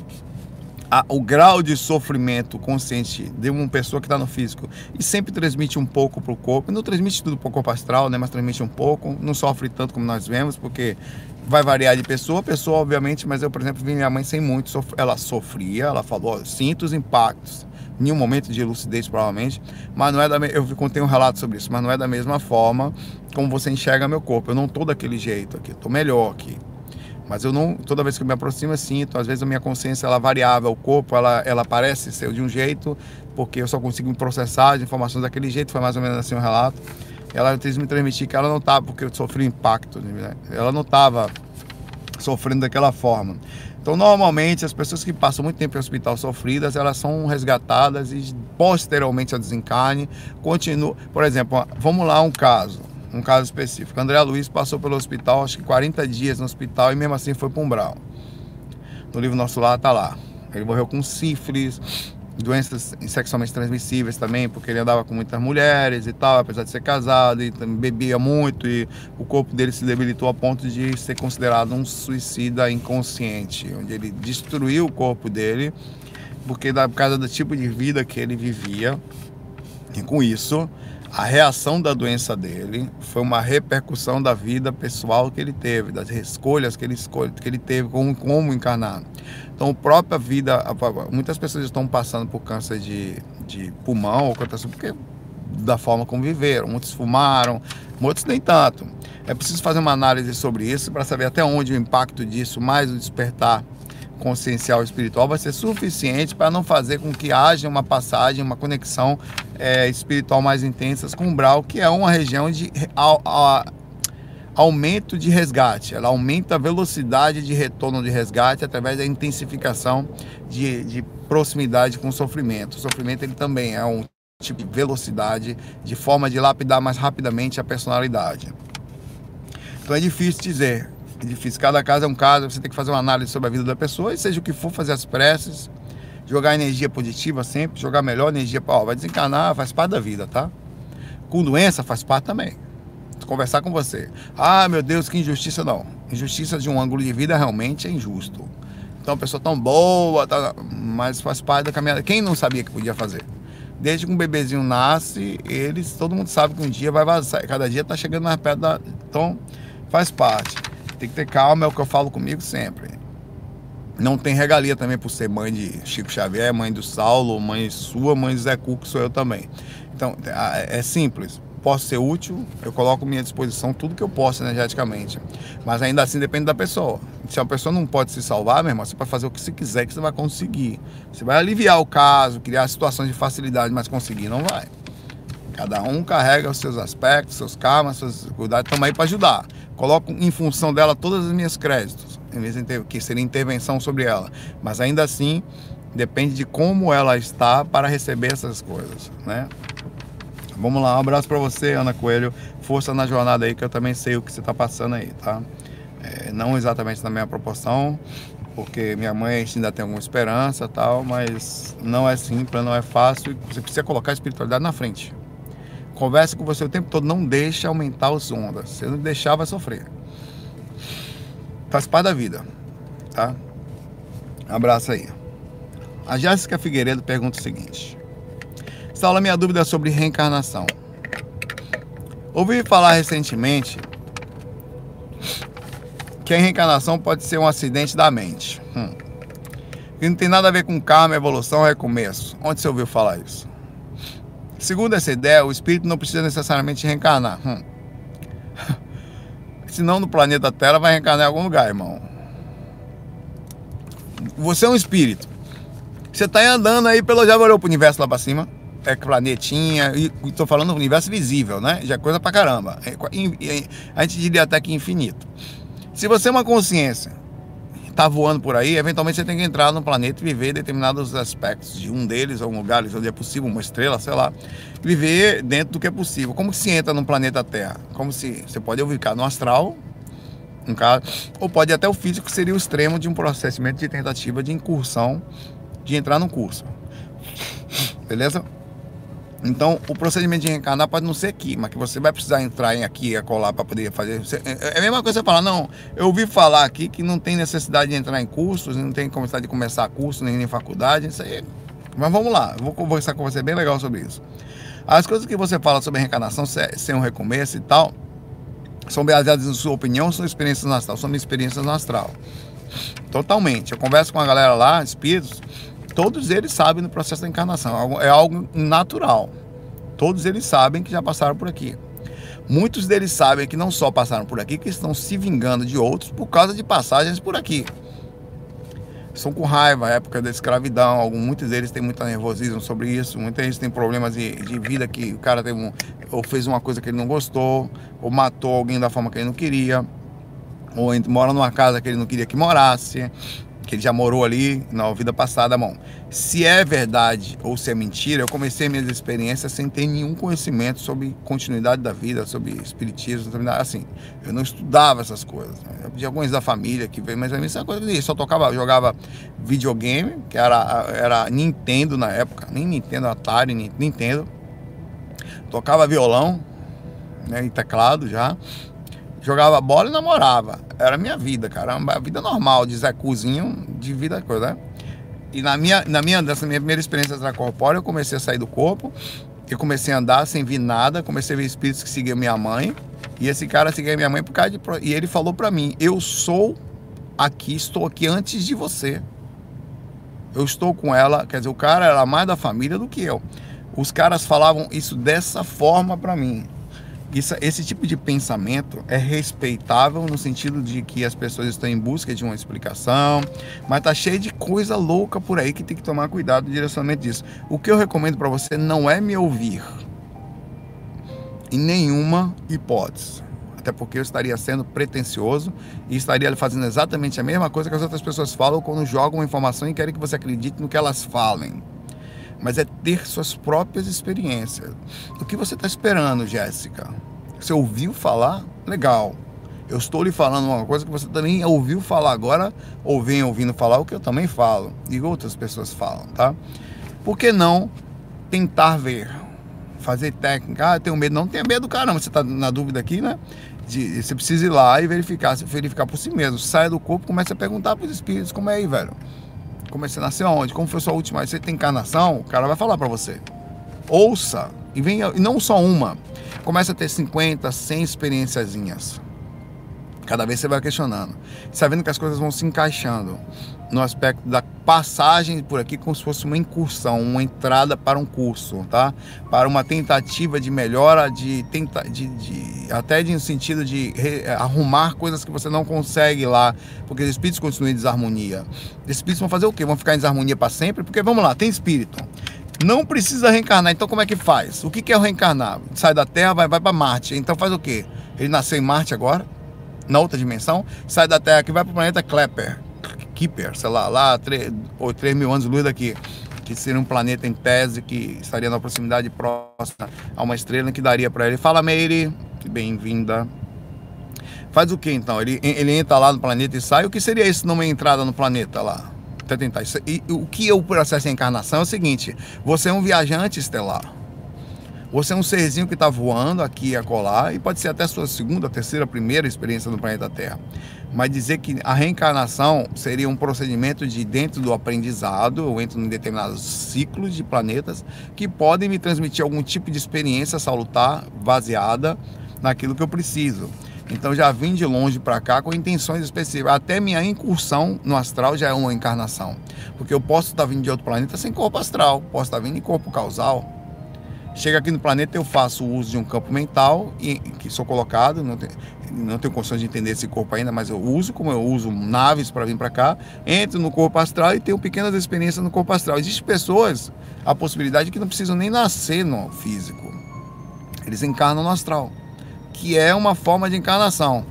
a, o grau de sofrimento consciente de uma pessoa que está no físico e sempre transmite um pouco para o corpo, não transmite tudo para o corpo astral, né, mas transmite um pouco, não sofre tanto como nós vemos, porque vai variar de pessoa a pessoa, obviamente, mas eu, por exemplo, vi minha mãe sem muito, sof ela sofria, ela falou, sinto os impactos, em um momento de lucidez provavelmente, mas não é da eu contei um relato sobre isso, mas não é da mesma forma como você enxerga meu corpo. Eu não tô daquele jeito aqui, tô melhor aqui. Mas eu não, toda vez que eu me aproximo, eu sinto. Às vezes a minha consciência ela é variável, o corpo ela, ela parece ser de um jeito, porque eu só consigo processar as informações daquele jeito. Foi mais ou menos assim o um relato. Ela quis me transmitir que ela não estava, porque eu sofri impacto, né? ela não estava sofrendo daquela forma. Então, normalmente, as pessoas que passam muito tempo em hospital sofridas, elas são resgatadas e posteriormente ao desencarne, continuam. Por exemplo, vamos lá um caso um caso específico. André Luiz passou pelo hospital, acho que 40 dias no hospital e mesmo assim foi para um brau. No livro Nosso Lar tá lá. Ele morreu com sífilis, doenças sexualmente transmissíveis também, porque ele andava com muitas mulheres e tal, apesar de ser casado e bebia muito e o corpo dele se debilitou a ponto de ser considerado um suicida inconsciente, onde ele destruiu o corpo dele, porque da causa do tipo de vida que ele vivia. E com isso, a reação da doença dele foi uma repercussão da vida pessoal que ele teve, das escolhas que ele, escolhe, que ele teve como, como encarnar. Então, a própria vida, muitas pessoas estão passando por câncer de, de pulmão ou câncer porque da forma como viveram. Muitos fumaram, muitos nem tanto. É preciso fazer uma análise sobre isso para saber até onde o impacto disso, mais o despertar consciencial espiritual vai ser suficiente para não fazer com que haja uma passagem, uma conexão é, espiritual mais intensa com o umbral, que é uma região de a, a, aumento de resgate. Ela aumenta a velocidade de retorno de resgate através da intensificação de, de proximidade com o sofrimento. O sofrimento ele também é um tipo de velocidade, de forma de lapidar mais rapidamente a personalidade. Então é difícil dizer difícil. Cada caso é um caso, você tem que fazer uma análise sobre a vida da pessoa e seja o que for, fazer as preces, jogar energia positiva sempre, jogar melhor energia para, ó, vai desencanar, faz parte da vida, tá? Com doença faz parte também. Conversar com você. Ah, meu Deus, que injustiça não. Injustiça de um ângulo de vida realmente é injusto. Então, uma pessoa tão boa, tá, mas faz parte da caminhada. Quem não sabia que podia fazer? Desde que um bebezinho nasce, eles, todo mundo sabe que um dia vai vazar. Cada dia tá chegando mais perto da. Então, faz parte. Tem que ter calma, é o que eu falo comigo sempre. Não tem regalia também por ser mãe de Chico Xavier, mãe do Saulo, mãe sua, mãe do Zé Cu, que sou eu também. Então, é simples. Posso ser útil, eu coloco à minha disposição tudo que eu posso energeticamente. Mas ainda assim depende da pessoa. Se a pessoa não pode se salvar, meu irmão, você pode fazer o que você quiser que você vai conseguir. Você vai aliviar o caso, criar situações de facilidade, mas conseguir não vai. Cada um carrega os seus aspectos, seus karmas, suas cuidados, estamos aí para ajudar coloco em função dela todas as minhas créditos, em vez de que seria intervenção sobre ela. Mas ainda assim, depende de como ela está para receber essas coisas, né? Vamos lá, um abraço para você, Ana Coelho. Força na jornada aí, que eu também sei o que você está passando aí, tá? É, não exatamente na mesma proporção, porque minha mãe ainda tem alguma esperança tal, mas não é simples, não é fácil. Você precisa colocar a espiritualidade na frente. Conversa com você o tempo todo, não deixa aumentar os ondas. Se não deixar, vai sofrer. Faz parte da vida, tá? abraço aí. A Jéssica Figueiredo pergunta o seguinte: Saulo, minha dúvida é sobre reencarnação. Ouvi falar recentemente que a reencarnação pode ser um acidente da mente. Hum. Que não tem nada a ver com karma, evolução, recomeço. Onde você ouviu falar isso? Segundo essa ideia, o espírito não precisa necessariamente reencarnar. Hum. Senão no planeta Terra vai reencarnar em algum lugar, irmão. Você é um espírito. Você está andando aí pelo. Já olhou pro universo lá para cima? É planetinha, e estou falando do universo visível, né? Já é coisa pra caramba. É, a gente diria até que infinito. Se você é uma consciência está voando por aí, eventualmente você tem que entrar no planeta e viver determinados aspectos de um deles, ou um lugar onde é possível, uma estrela, sei lá, viver dentro do que é possível. Como se entra no planeta Terra? Como se você pode ficar no astral, um caso, ou pode até o físico seria o extremo de um processamento de tentativa de incursão de entrar no curso. Beleza? Então, o procedimento de reencarnar pode não ser aqui, mas que você vai precisar entrar em aqui e colar para poder fazer. É, é a mesma coisa você falar, não, eu ouvi falar aqui que não tem necessidade de entrar em cursos, não tem necessidade de começar curso, nem em faculdade, isso aí. Mas vamos lá, vou conversar com você bem legal sobre isso. As coisas que você fala sobre reencarnação, ser um recomeço e tal, são baseadas em sua opinião, são experiências no astral, são experiências no astral. Totalmente. Eu converso com a galera lá, espíritos, todos eles sabem do processo da encarnação. É algo natural. Todos eles sabem que já passaram por aqui. Muitos deles sabem que não só passaram por aqui, que estão se vingando de outros por causa de passagens por aqui. Estão com raiva, época da escravidão. Alguns, muitos deles têm muito nervosismo sobre isso. Muitos deles têm problemas de, de vida que o cara teve um, ou fez uma coisa que ele não gostou, ou matou alguém da forma que ele não queria, ou mora numa casa que ele não queria que morasse que ele já morou ali na vida passada, bom. Se é verdade ou se é mentira, eu comecei minhas experiências sem ter nenhum conhecimento sobre continuidade da vida, sobre espiritismo, sobre nada assim. Eu não estudava essas coisas. Né? De alguns da família que veio, mas a mesma coisa eu só tocava, jogava videogame, que era, era Nintendo na época, nem Nintendo, Atari, Nintendo. Tocava violão, né, e teclado já jogava bola e namorava. Era a minha vida, cara. A vida normal de Zé Cuzinho, de vida coisa, né? E na minha, na minha, nessa minha primeira experiência extracorpórea, eu comecei a sair do corpo. Eu comecei a andar sem vir nada. Comecei a ver espíritos que seguiam minha mãe. E esse cara seguia minha mãe por causa de. E ele falou para mim: Eu sou aqui, estou aqui antes de você. Eu estou com ela. Quer dizer, o cara era mais da família do que eu. Os caras falavam isso dessa forma para mim. Isso, esse tipo de pensamento é respeitável no sentido de que as pessoas estão em busca de uma explicação, mas tá cheio de coisa louca por aí que tem que tomar cuidado no direcionamento disso. O que eu recomendo para você não é me ouvir em nenhuma hipótese. Até porque eu estaria sendo pretencioso e estaria fazendo exatamente a mesma coisa que as outras pessoas falam quando jogam uma informação e querem que você acredite no que elas falem mas é ter suas próprias experiências. O que você está esperando, Jéssica? Você ouviu falar? Legal. Eu estou lhe falando uma coisa que você também ouviu falar agora, ou vem ouvindo falar o que eu também falo, e outras pessoas falam, tá? Por que não tentar ver? Fazer técnica. Ah, tenho medo. Não tenha medo, caramba. Você está na dúvida aqui, né? De, você precisa ir lá e verificar, verificar por si mesmo. Saia do corpo, comece a perguntar para os espíritos como é aí, velho. Como você nasceu aonde? Como foi sua última? Você tem encarnação? O cara vai falar para você. Ouça. E venha, e não só uma. Começa a ter 50, 100 experiênciazinhas. Cada vez você vai questionando. Sabendo que as coisas vão se encaixando no aspecto da passagem por aqui como se fosse uma incursão, uma entrada para um curso, tá? Para uma tentativa de melhora, de, tenta, de, de até de um sentido de re, arrumar coisas que você não consegue lá, porque os espíritos continuam em desarmonia. Os espíritos vão fazer o quê? Vão ficar em desarmonia para sempre? Porque vamos lá, tem espírito. Não precisa reencarnar, então como é que faz? O que é o reencarnar? Sai da Terra, vai, vai para Marte. Então faz o quê? Ele nasceu em Marte agora? na outra dimensão, sai da Terra que vai para o planeta Klepper, Kipper, sei lá, lá 3, ou 3 mil anos de luz daqui, que seria um planeta em tese que estaria na proximidade próxima a uma estrela que daria para ele. Fala, Meire, bem-vinda. Faz o que então? Ele, ele entra lá no planeta e sai. O que seria isso numa entrada no planeta lá? Até tentar. E, o que é o processo de encarnação é o seguinte: você é um viajante estelar. Você é um serzinho que está voando aqui e acolá, e pode ser até sua segunda, terceira, primeira experiência no planeta Terra. Mas dizer que a reencarnação seria um procedimento de dentro do aprendizado, eu entro em determinados ciclos de planetas que podem me transmitir algum tipo de experiência salutar, baseada naquilo que eu preciso. Então já vim de longe para cá com intenções específicas. Até minha incursão no astral já é uma encarnação. Porque eu posso estar vindo de outro planeta sem corpo astral, posso estar vindo em corpo causal Chega aqui no planeta, eu faço uso de um campo mental e que sou colocado, não, tenho, condições de entender esse corpo ainda, mas eu uso, como eu uso naves para vir para cá, entro no corpo astral e tenho pequenas experiências no corpo astral. Existem pessoas, a possibilidade que não precisam nem nascer no físico, eles encarnam no astral, que é uma forma de encarnação.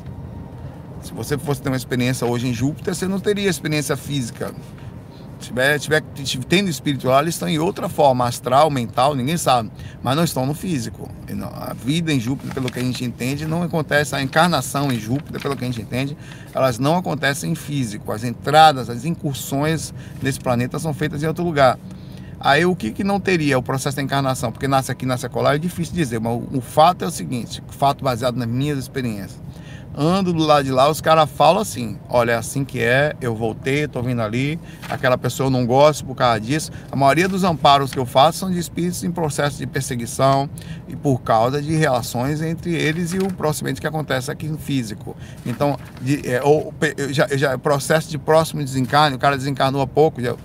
Se você fosse ter uma experiência hoje em Júpiter, você não teria experiência física tiver, tiver tendo espiritual, eles estão em outra forma, astral, mental, ninguém sabe, mas não estão no físico. A vida em Júpiter, pelo que a gente entende, não acontece, a encarnação em Júpiter, pelo que a gente entende, elas não acontecem em físico. As entradas, as incursões nesse planeta são feitas em outro lugar. Aí o que, que não teria o processo da encarnação? Porque nasce aqui, nasce acolá, é difícil dizer, mas o, o fato é o seguinte, fato baseado nas minhas experiências ando do lado de lá, os caras falam assim: olha, é assim que é, eu voltei, tô vindo ali, aquela pessoa eu não gosto por causa disso. A maioria dos amparos que eu faço são de espíritos em processo de perseguição e por causa de relações entre eles e o procedimento que acontece aqui no físico. Então, de, é, ou, já, já, processo de próximo desencarne, o cara desencarnou há pouco. Já...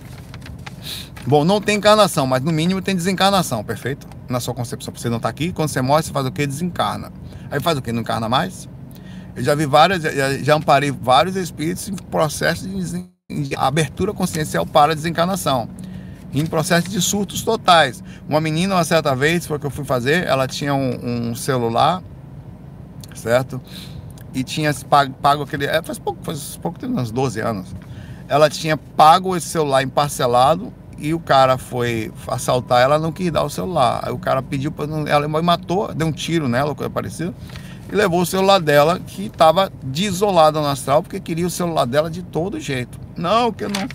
Bom, não tem encarnação, mas no mínimo tem desencarnação, perfeito? Na sua concepção, você não está aqui, quando você morre, você faz o que? Desencarna. Aí faz o que? Não encarna mais? Eu já vi várias, já, já amparei vários espíritos em processo de, abertura consciencial para desencarnação. Em processo de surtos totais. Uma menina, uma certa vez, foi o que eu fui fazer, ela tinha um, um celular, certo? E tinha pago, pago aquele. É, faz pouco, faz pouco tempo, uns 12 anos. Ela tinha pago esse celular em parcelado e o cara foi assaltar, ela não quis dar o celular. Aí o cara pediu para ela matou, deu um tiro nela, coisa parecida e levou o celular dela, que estava desolada no astral, porque queria o celular dela de todo jeito. Não, que eu não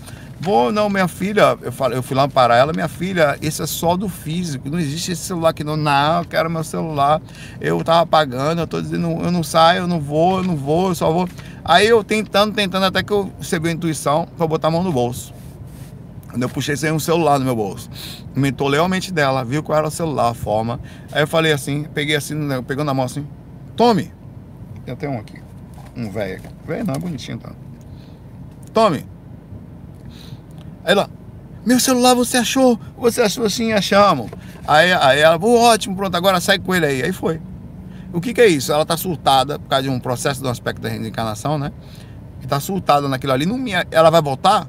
vou, não, minha filha, eu, falei, eu fui lá parar ela, minha filha, esse é só do físico, não existe esse celular aqui não, não, eu quero meu celular, eu tava pagando, eu tô dizendo, eu não saio, eu não vou, eu não vou, eu só vou. Aí eu tentando, tentando, até que eu recebi a intuição para botar a mão no bolso. Quando eu puxei sem um celular no meu bolso. Mentou lealmente dela, viu qual era o celular, a forma. Aí eu falei assim, peguei assim, pegando na mão assim, Tome. Tem até um aqui. Um velho aqui. Velho não, é bonitinho, tá? Tome. Aí lá. Meu celular você achou? Você achou assim? Achamos. Aí, aí ela, oh, ótimo, pronto, agora sai com ele aí. Aí foi. O que, que é isso? Ela tá surtada por causa de um processo do aspecto da reencarnação, né? E tá surtada naquilo ali. Não, ela vai voltar?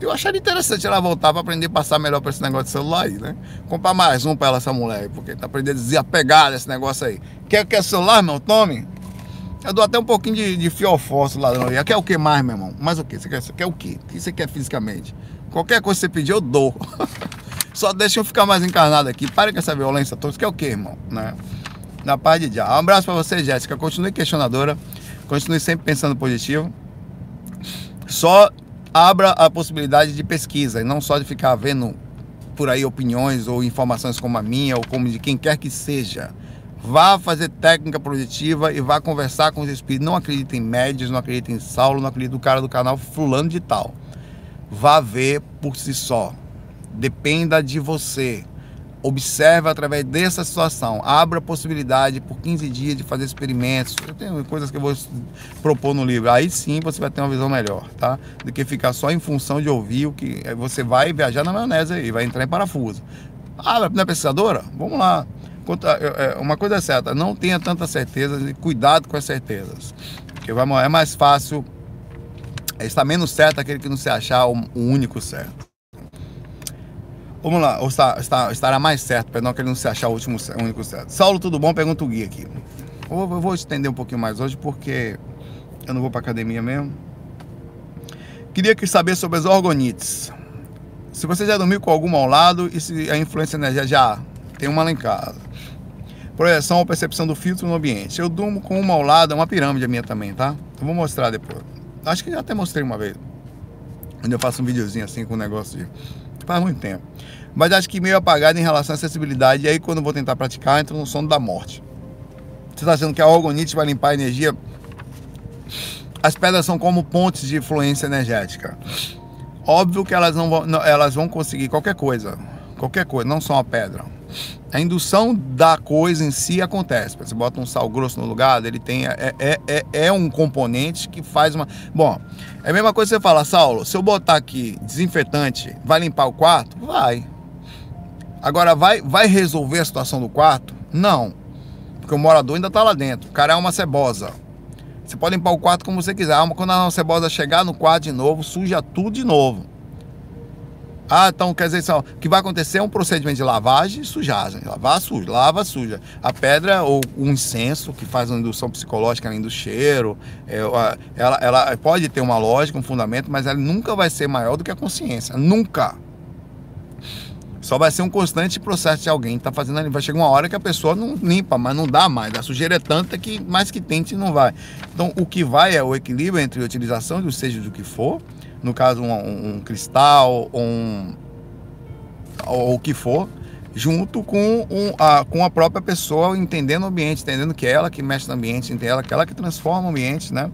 Eu acharia interessante ela voltar para aprender a passar melhor para esse negócio de celular aí, né? Comprar mais um para ela, essa mulher, porque tá aprendendo a desapegar desse negócio aí. Quer, quer celular, meu? Tome. Eu dou até um pouquinho de, de fiofóssil lá. Quer o que mais, meu irmão? Mais o que? Você quer, você quer o quê? O que você quer fisicamente? Qualquer coisa que você pedir, eu dou. Só deixa eu ficar mais encarnado aqui. Pare com essa violência toda. Você quer o quê, irmão? Né? Na paz de já. Um abraço para você, Jéssica. Continue questionadora. Continue sempre pensando positivo. Só abra a possibilidade de pesquisa e não só de ficar vendo por aí opiniões ou informações como a minha ou como de quem quer que seja. Vá fazer técnica projetiva e vá conversar com os espíritos. Não acredite em médios, não acredite em Saulo, não acredite no cara do canal fulano de tal. Vá ver por si só. Dependa de você. Observe através dessa situação. Abra a possibilidade por 15 dias de fazer experimentos. Eu tenho coisas que eu vou propor no livro. Aí sim você vai ter uma visão melhor, tá? Do que ficar só em função de ouvir o que você vai viajar na maionese aí, vai entrar em parafuso. Ah, não é pesquisadora? Vamos lá. É, uma coisa é certa, não tenha tanta certeza e cuidado com as certezas. Porque é mais fácil, está menos certo aquele que não se achar o único certo. Vamos lá, ou está, está, estará mais certo, para não que ele não se achar o último, o único certo. Saulo, tudo bom? Pergunta o Gui aqui. Eu, eu vou estender um pouquinho mais hoje, porque eu não vou para academia mesmo. Queria que saber sobre as orgonites. Se você já dormiu com alguma ao lado e se a influência energética já tem uma lá em casa. Projeção ou percepção do filtro no ambiente. Eu durmo com uma ao lado, é uma pirâmide minha também, tá? Eu vou mostrar depois. Acho que já até mostrei uma vez. Onde eu faço um videozinho assim com um negócio de faz muito tempo. Mas acho que meio apagado em relação à acessibilidade. E aí, quando eu vou tentar praticar, entra no sono da morte. Você está achando que a orgonite vai limpar a energia? As pedras são como pontes de influência energética. Óbvio que elas não vão, não, elas vão conseguir qualquer coisa. Qualquer coisa, não só uma pedra. A indução da coisa em si acontece. Você bota um sal grosso no lugar, ele tem. É, é, é, é um componente que faz uma. Bom, é a mesma coisa que você fala, Saulo, se eu botar aqui desinfetante, vai limpar o quarto? Vai. Agora, vai, vai resolver a situação do quarto? Não. Porque o morador ainda está lá dentro. O cara é uma cebosa. Você pode limpar o quarto como você quiser. Quando a cebosa chegar no quarto de novo, suja tudo de novo. Ah, então quer dizer só, que vai acontecer é um procedimento de lavagem e sujagem. Lavar suja, lava suja. A pedra ou o incenso, que faz uma indução psicológica além do cheiro, é, ela, ela pode ter uma lógica, um fundamento, mas ela nunca vai ser maior do que a consciência. Nunca. Só vai ser um constante processo de alguém está fazendo ali. Vai chegar uma hora que a pessoa não limpa, mas não dá mais. A sujeira é tanta que mais que tente não vai. Então o que vai é o equilíbrio entre a utilização do seja do que for no caso um, um, cristal um, ou o que for, junto com, um, a, com a própria pessoa entendendo o ambiente, entendendo que é ela que mexe no ambiente, entendendo que é ela que transforma o ambiente, né?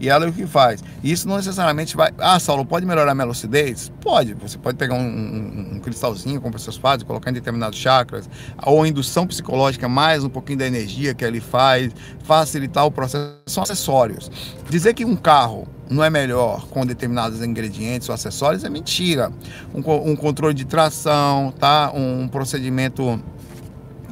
E ela é o que faz. Isso não necessariamente vai. Ah, Saulo, pode melhorar a minha lucidez? Pode. Você pode pegar um, um, um cristalzinho, como pessoas fazem, colocar em determinados chakras, ou indução psicológica, mais um pouquinho da energia que ele faz, facilitar o processo. São acessórios. Dizer que um carro não é melhor com determinados ingredientes ou acessórios é mentira. Um, um controle de tração, tá? Um procedimento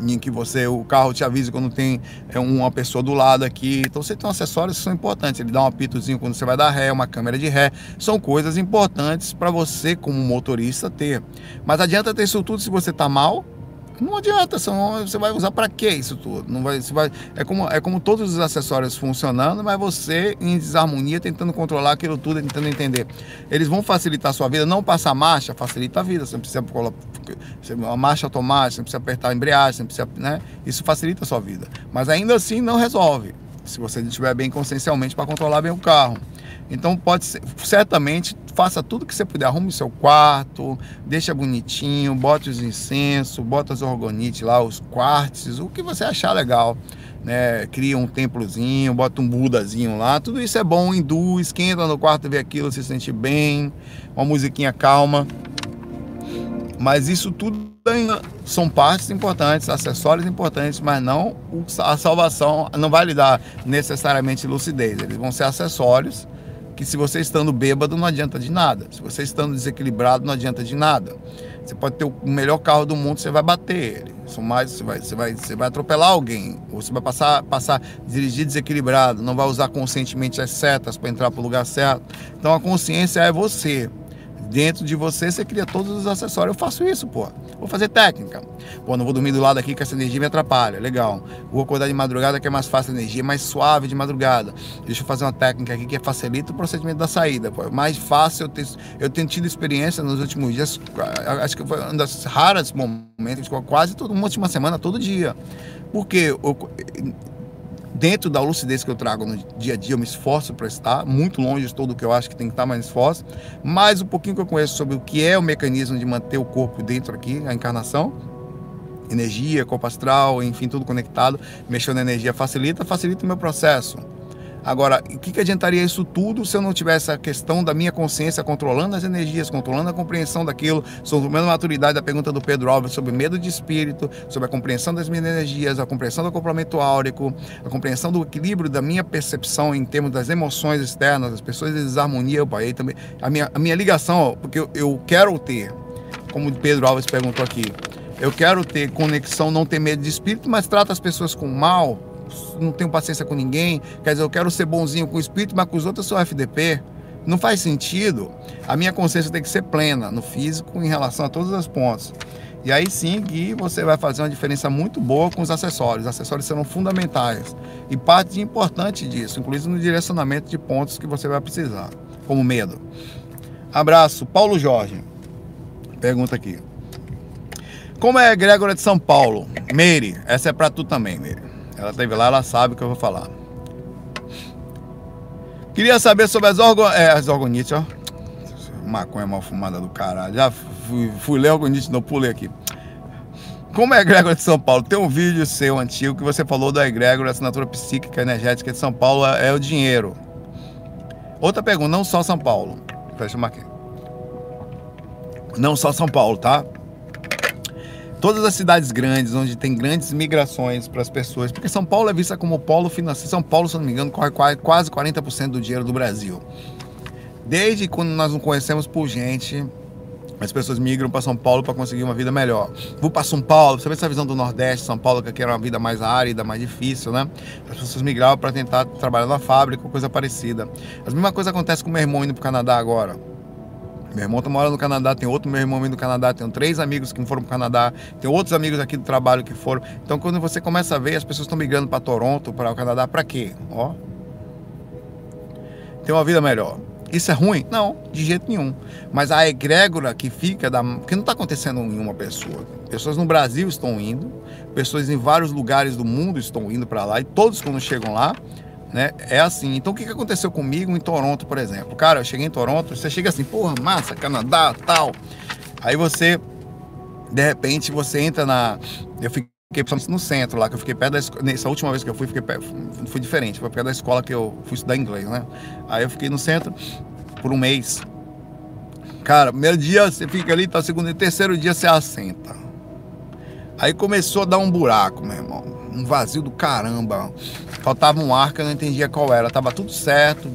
em que você o carro te avisa quando tem é, uma pessoa do lado aqui. Então você tem acessórios que são importantes. Ele dá um apitozinho quando você vai dar ré, uma câmera de ré. São coisas importantes para você como motorista ter. Mas adianta ter isso tudo se você está mal não adianta, você vai usar para que isso tudo? Não vai, você vai, é, como, é como todos os acessórios funcionando, mas você em desarmonia tentando controlar aquilo tudo, tentando entender. Eles vão facilitar a sua vida, não passar marcha, facilita a vida. Você não precisa colocar uma marcha automática, você não precisa apertar a embreagem, você não precisa, né? Isso facilita a sua vida. Mas ainda assim não resolve. Se você estiver bem consciencialmente para controlar bem o carro. Então pode ser, certamente faça tudo que você puder, arrume seu quarto, deixa bonitinho, bote os incensos, bota as orgonites lá, os quartzes, o que você achar legal. Né, cria um templozinho, bota um budazinho lá, tudo isso é bom, quem entra no quarto vê aquilo, se sente bem, uma musiquinha calma. Mas isso tudo são partes importantes, acessórios importantes, mas não a salvação não vai lhe dar necessariamente lucidez. Eles vão ser acessórios que se você estando bêbado não adianta de nada. Se você estando desequilibrado não adianta de nada. Você pode ter o melhor carro do mundo, você vai bater ele. São mais, você vai, você vai, você vai atropelar alguém. Ou você vai passar, passar, dirigir desequilibrado, não vai usar conscientemente as setas para entrar para o lugar certo. Então a consciência é você. Dentro de você, você cria todos os acessórios. Eu faço isso, pô. Vou fazer técnica. Pô, não vou dormir do lado aqui que essa energia me atrapalha. Legal. Vou acordar de madrugada que é mais fácil a energia, mais suave de madrugada. Deixa eu fazer uma técnica aqui que facilita o procedimento da saída. Pô. É mais fácil eu ter. Eu tenho tido experiência nos últimos dias, acho que foi um das raras momentos, quase toda uma última semana, todo dia. Porque eu, dentro da lucidez que eu trago no dia a dia, eu me esforço para estar, muito longe de tudo que eu acho que tem que estar, mais esforço. Mas um pouquinho que eu conheço sobre o que é o mecanismo de manter o corpo dentro aqui, a encarnação, energia, corpo astral, enfim, tudo conectado, mexendo na energia facilita, facilita o meu processo. Agora, o que, que adiantaria isso tudo se eu não tivesse a questão da minha consciência controlando as energias, controlando a compreensão daquilo, sobre a maturidade da pergunta do Pedro Alves sobre medo de espírito, sobre a compreensão das minhas energias, a compreensão do complemento áurico, a compreensão do equilíbrio da minha percepção em termos das emoções externas, das pessoas de desarmonia, opa, aí também, a minha, a minha ligação, porque eu, eu quero ter, como o Pedro Alves perguntou aqui, eu quero ter conexão, não ter medo de espírito, mas trata as pessoas com mal, não tenho paciência com ninguém, quer dizer, eu quero ser bonzinho com o espírito, mas com os outros eu sou FDP. Não faz sentido. A minha consciência tem que ser plena no físico em relação a todos os pontos. E aí sim que você vai fazer uma diferença muito boa com os acessórios. Os acessórios serão fundamentais. E parte importante disso, inclusive no direcionamento de pontos que você vai precisar, como medo. Abraço. Paulo Jorge. Pergunta aqui. Como é a egrégora de São Paulo? Meire, essa é para tu também, Meire. Ela esteve lá, ela sabe o que eu vou falar. Queria saber sobre as, orgo... é, as orgonites, ó. Maconha mal fumada do caralho. Já fui, fui ler orgonite, não pulei aqui. Como é a egrégora de São Paulo? Tem um vídeo seu antigo que você falou da egrégora, assinatura psíquica energética de São Paulo é, é o dinheiro. Outra pergunta, não só São Paulo. Fecha eu aqui. Não só São Paulo, tá? Todas as cidades grandes, onde tem grandes migrações para as pessoas, porque São Paulo é vista como polo financeiro. São Paulo, se não me engano, corre quase 40% do dinheiro do Brasil. Desde quando nós nos conhecemos por gente, As pessoas migram para São Paulo para conseguir uma vida melhor. Vou para São Paulo, você vê essa visão do Nordeste, São Paulo, que era uma vida mais árida, mais difícil, né? As pessoas migravam para tentar trabalhar na fábrica, coisa parecida. A mesma coisa acontece com meu irmão indo para o Canadá agora. Meu irmão tá morando no Canadá, tem outro meu irmão no Canadá, tenho três amigos que foram para o Canadá, tem outros amigos aqui do trabalho que foram. Então, quando você começa a ver, as pessoas estão migrando para Toronto, para o Canadá, para quê? Ó, ter uma vida melhor. Isso é ruim? Não, de jeito nenhum. Mas a egrégora que fica, da, que não está acontecendo em uma pessoa. Pessoas no Brasil estão indo, pessoas em vários lugares do mundo estão indo para lá, e todos quando chegam lá, né, é assim. Então o que, que aconteceu comigo em Toronto, por exemplo? Cara, eu cheguei em Toronto, você chega assim, porra, massa, Canadá, tal. Aí você, de repente, você entra na. Eu fiquei no centro lá, que eu fiquei perto da escola. Nessa última vez que eu fui, fiquei perto, fui diferente, foi perto da escola que eu fui estudar inglês, né? Aí eu fiquei no centro por um mês. Cara, primeiro dia você fica ali, tá segundo e terceiro dia você assenta. Aí começou a dar um buraco, meu irmão. Um vazio do caramba. Faltava um ar que eu não entendia qual era. Tava tudo certo,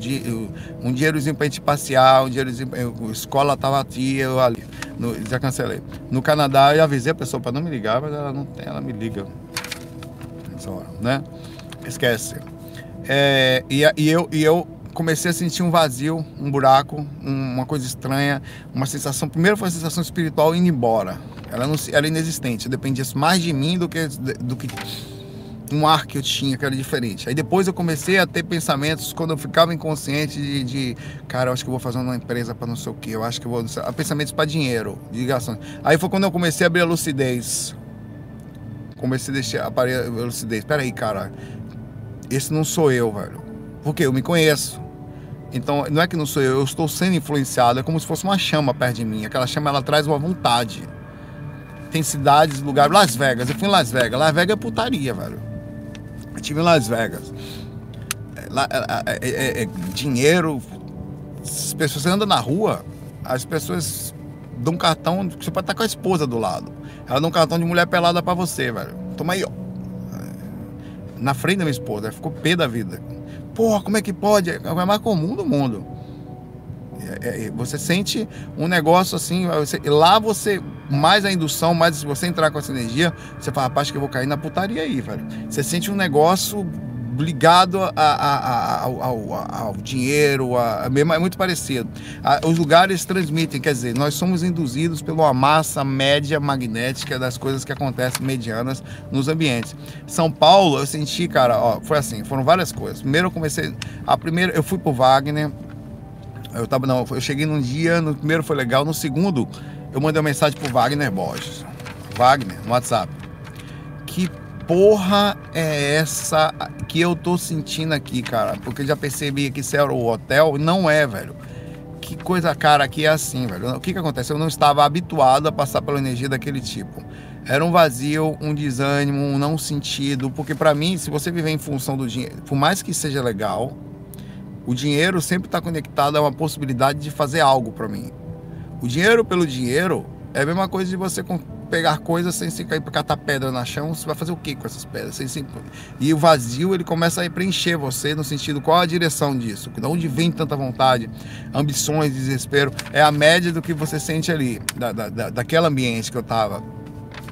um dinheirozinho pra gente passear, um dinheirozinho. Escola tava aqui, eu ali. No, já cancelei. No Canadá eu avisei a pessoa para não me ligar, mas ela não tem, ela me liga. Nessa hora, né? Esquece. É, e, e, eu, e eu comecei a sentir um vazio, um buraco, uma coisa estranha, uma sensação. Primeiro foi a sensação espiritual indo embora. Ela não era inexistente, dependia mais de mim do que, do que um ar que eu tinha que era diferente. Aí depois eu comecei a ter pensamentos quando eu ficava inconsciente de, de cara, eu acho que vou fazer uma empresa para não sei o que, eu acho que vou. Pensamentos para dinheiro, ligação. Aí foi quando eu comecei a abrir a lucidez. Comecei a deixar a lucidez. Peraí, cara, esse não sou eu, velho. Porque eu me conheço. Então, não é que não sou eu, eu estou sendo influenciado, é como se fosse uma chama perto de mim. Aquela chama, ela traz uma vontade. Tem cidades, lugares, Las Vegas, eu fui em Las Vegas. Las Vegas é putaria, velho. Eu estive em Las Vegas. É, é, é, é, dinheiro, as pessoas, você anda na rua, as pessoas dão um cartão, você pode estar com a esposa do lado. Ela dá um cartão de mulher pelada para você, velho. Toma aí, ó. Na frente da minha esposa, ficou pé da vida. Porra, como é que pode? É o mais comum do mundo. É, é, você sente um negócio assim, você, lá você, mais a indução, mais se você entrar com essa energia, você fala, rapaz, que eu vou cair na putaria aí, velho. Você sente um negócio ligado a, a, a, ao, ao, ao, dinheiro, a, é muito parecido. os lugares transmitem, quer dizer, nós somos induzidos pela massa média magnética das coisas que acontecem medianas nos ambientes. São Paulo, eu senti, cara, ó, foi assim, foram várias coisas. Primeiro eu comecei, a primeira eu fui pro Wagner, eu tava não, eu cheguei num dia, no primeiro foi legal, no segundo eu mandei uma mensagem pro Wagner Borges. Wagner, no WhatsApp. Que porra é essa que eu tô sentindo aqui, cara? Porque já percebi que isso era o hotel, não é, velho. Que coisa cara aqui é assim, velho. O que que acontece? Eu não estava habituado a passar pela energia daquele tipo. Era um vazio, um desânimo, um não sentido, porque para mim, se você viver em função do dinheiro, por mais que seja legal, o dinheiro sempre está conectado a uma possibilidade de fazer algo para mim. O dinheiro pelo dinheiro é a mesma coisa de você pegar coisas sem se cair para catar pedra na chão. Você vai fazer o que com essas pedras? Sem, sem... E o vazio ele começa a preencher você no sentido qual a direção disso? De onde vem tanta vontade, ambições, desespero? É a média do que você sente ali, da, da, daquele ambiente que eu estava.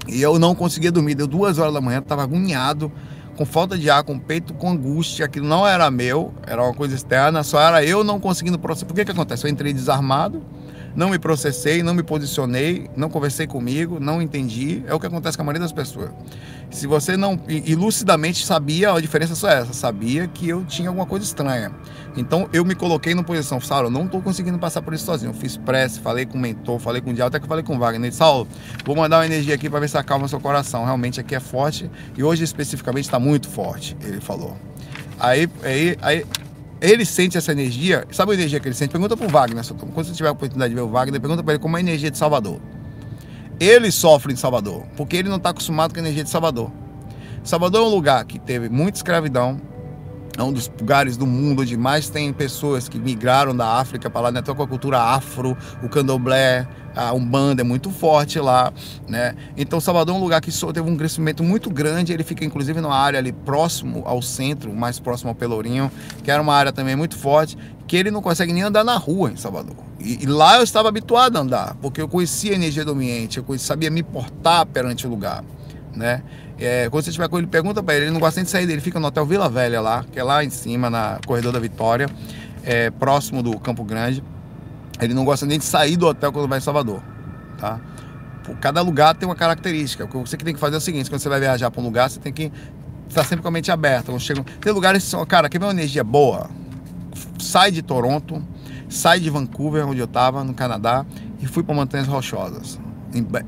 E eu não conseguia dormir. Deu duas horas da manhã, estava agoniado com falta de ar, com peito, com angústia, aquilo não era meu, era uma coisa externa, só era eu não conseguindo processar. Por que que acontece? Eu entrei desarmado, não me processei, não me posicionei, não conversei comigo, não entendi. É o que acontece com a maioria das pessoas. Se você não, e, lucidamente sabia, a diferença é só essa, sabia que eu tinha alguma coisa estranha. Então eu me coloquei numa posição, Saulo, eu não estou conseguindo passar por isso sozinho. Eu fiz prece, falei com o mentor, falei com o diabo, até que falei com o Wagner. Saulo, vou mandar uma energia aqui para ver se acalma seu coração. Realmente aqui é forte e hoje especificamente está muito forte, ele falou. Aí, aí, aí ele sente essa energia. Sabe a energia que ele sente? Pergunta pro Wagner, quando você tiver a oportunidade de ver o Wagner, pergunta para ele como é a energia de Salvador. Ele sofre em Salvador, porque ele não está acostumado com a energia de Salvador. Salvador é um lugar que teve muita escravidão, é um dos lugares do mundo onde mais tem pessoas que migraram da África para lá, né? Então, com a cultura afro, o candomblé, a Umbanda é muito forte lá, né? Então Salvador é um lugar que teve um crescimento muito grande, ele fica inclusive numa área ali próximo ao centro, mais próximo ao Pelourinho, que era uma área também muito forte, que ele não consegue nem andar na rua em Salvador. E, e lá eu estava habituado a andar, porque eu conhecia a energia do ambiente, eu sabia me portar perante o lugar, né? É, quando você estiver com ele, pergunta para ele, ele não gosta nem de sair dele, fica no Hotel Vila Velha lá, que é lá em cima, na Corredor da Vitória, é, próximo do Campo Grande. Ele não gosta nem de sair do hotel quando vai em Salvador, tá? Cada lugar tem uma característica. O que você tem que fazer é o seguinte: quando você vai viajar para um lugar, você tem que estar sempre com a mente aberta. Chega... Tem lugares que são, cara, quer ver uma energia boa? Sai de Toronto, sai de Vancouver, onde eu estava, no Canadá, e fui para Montanhas Rochosas,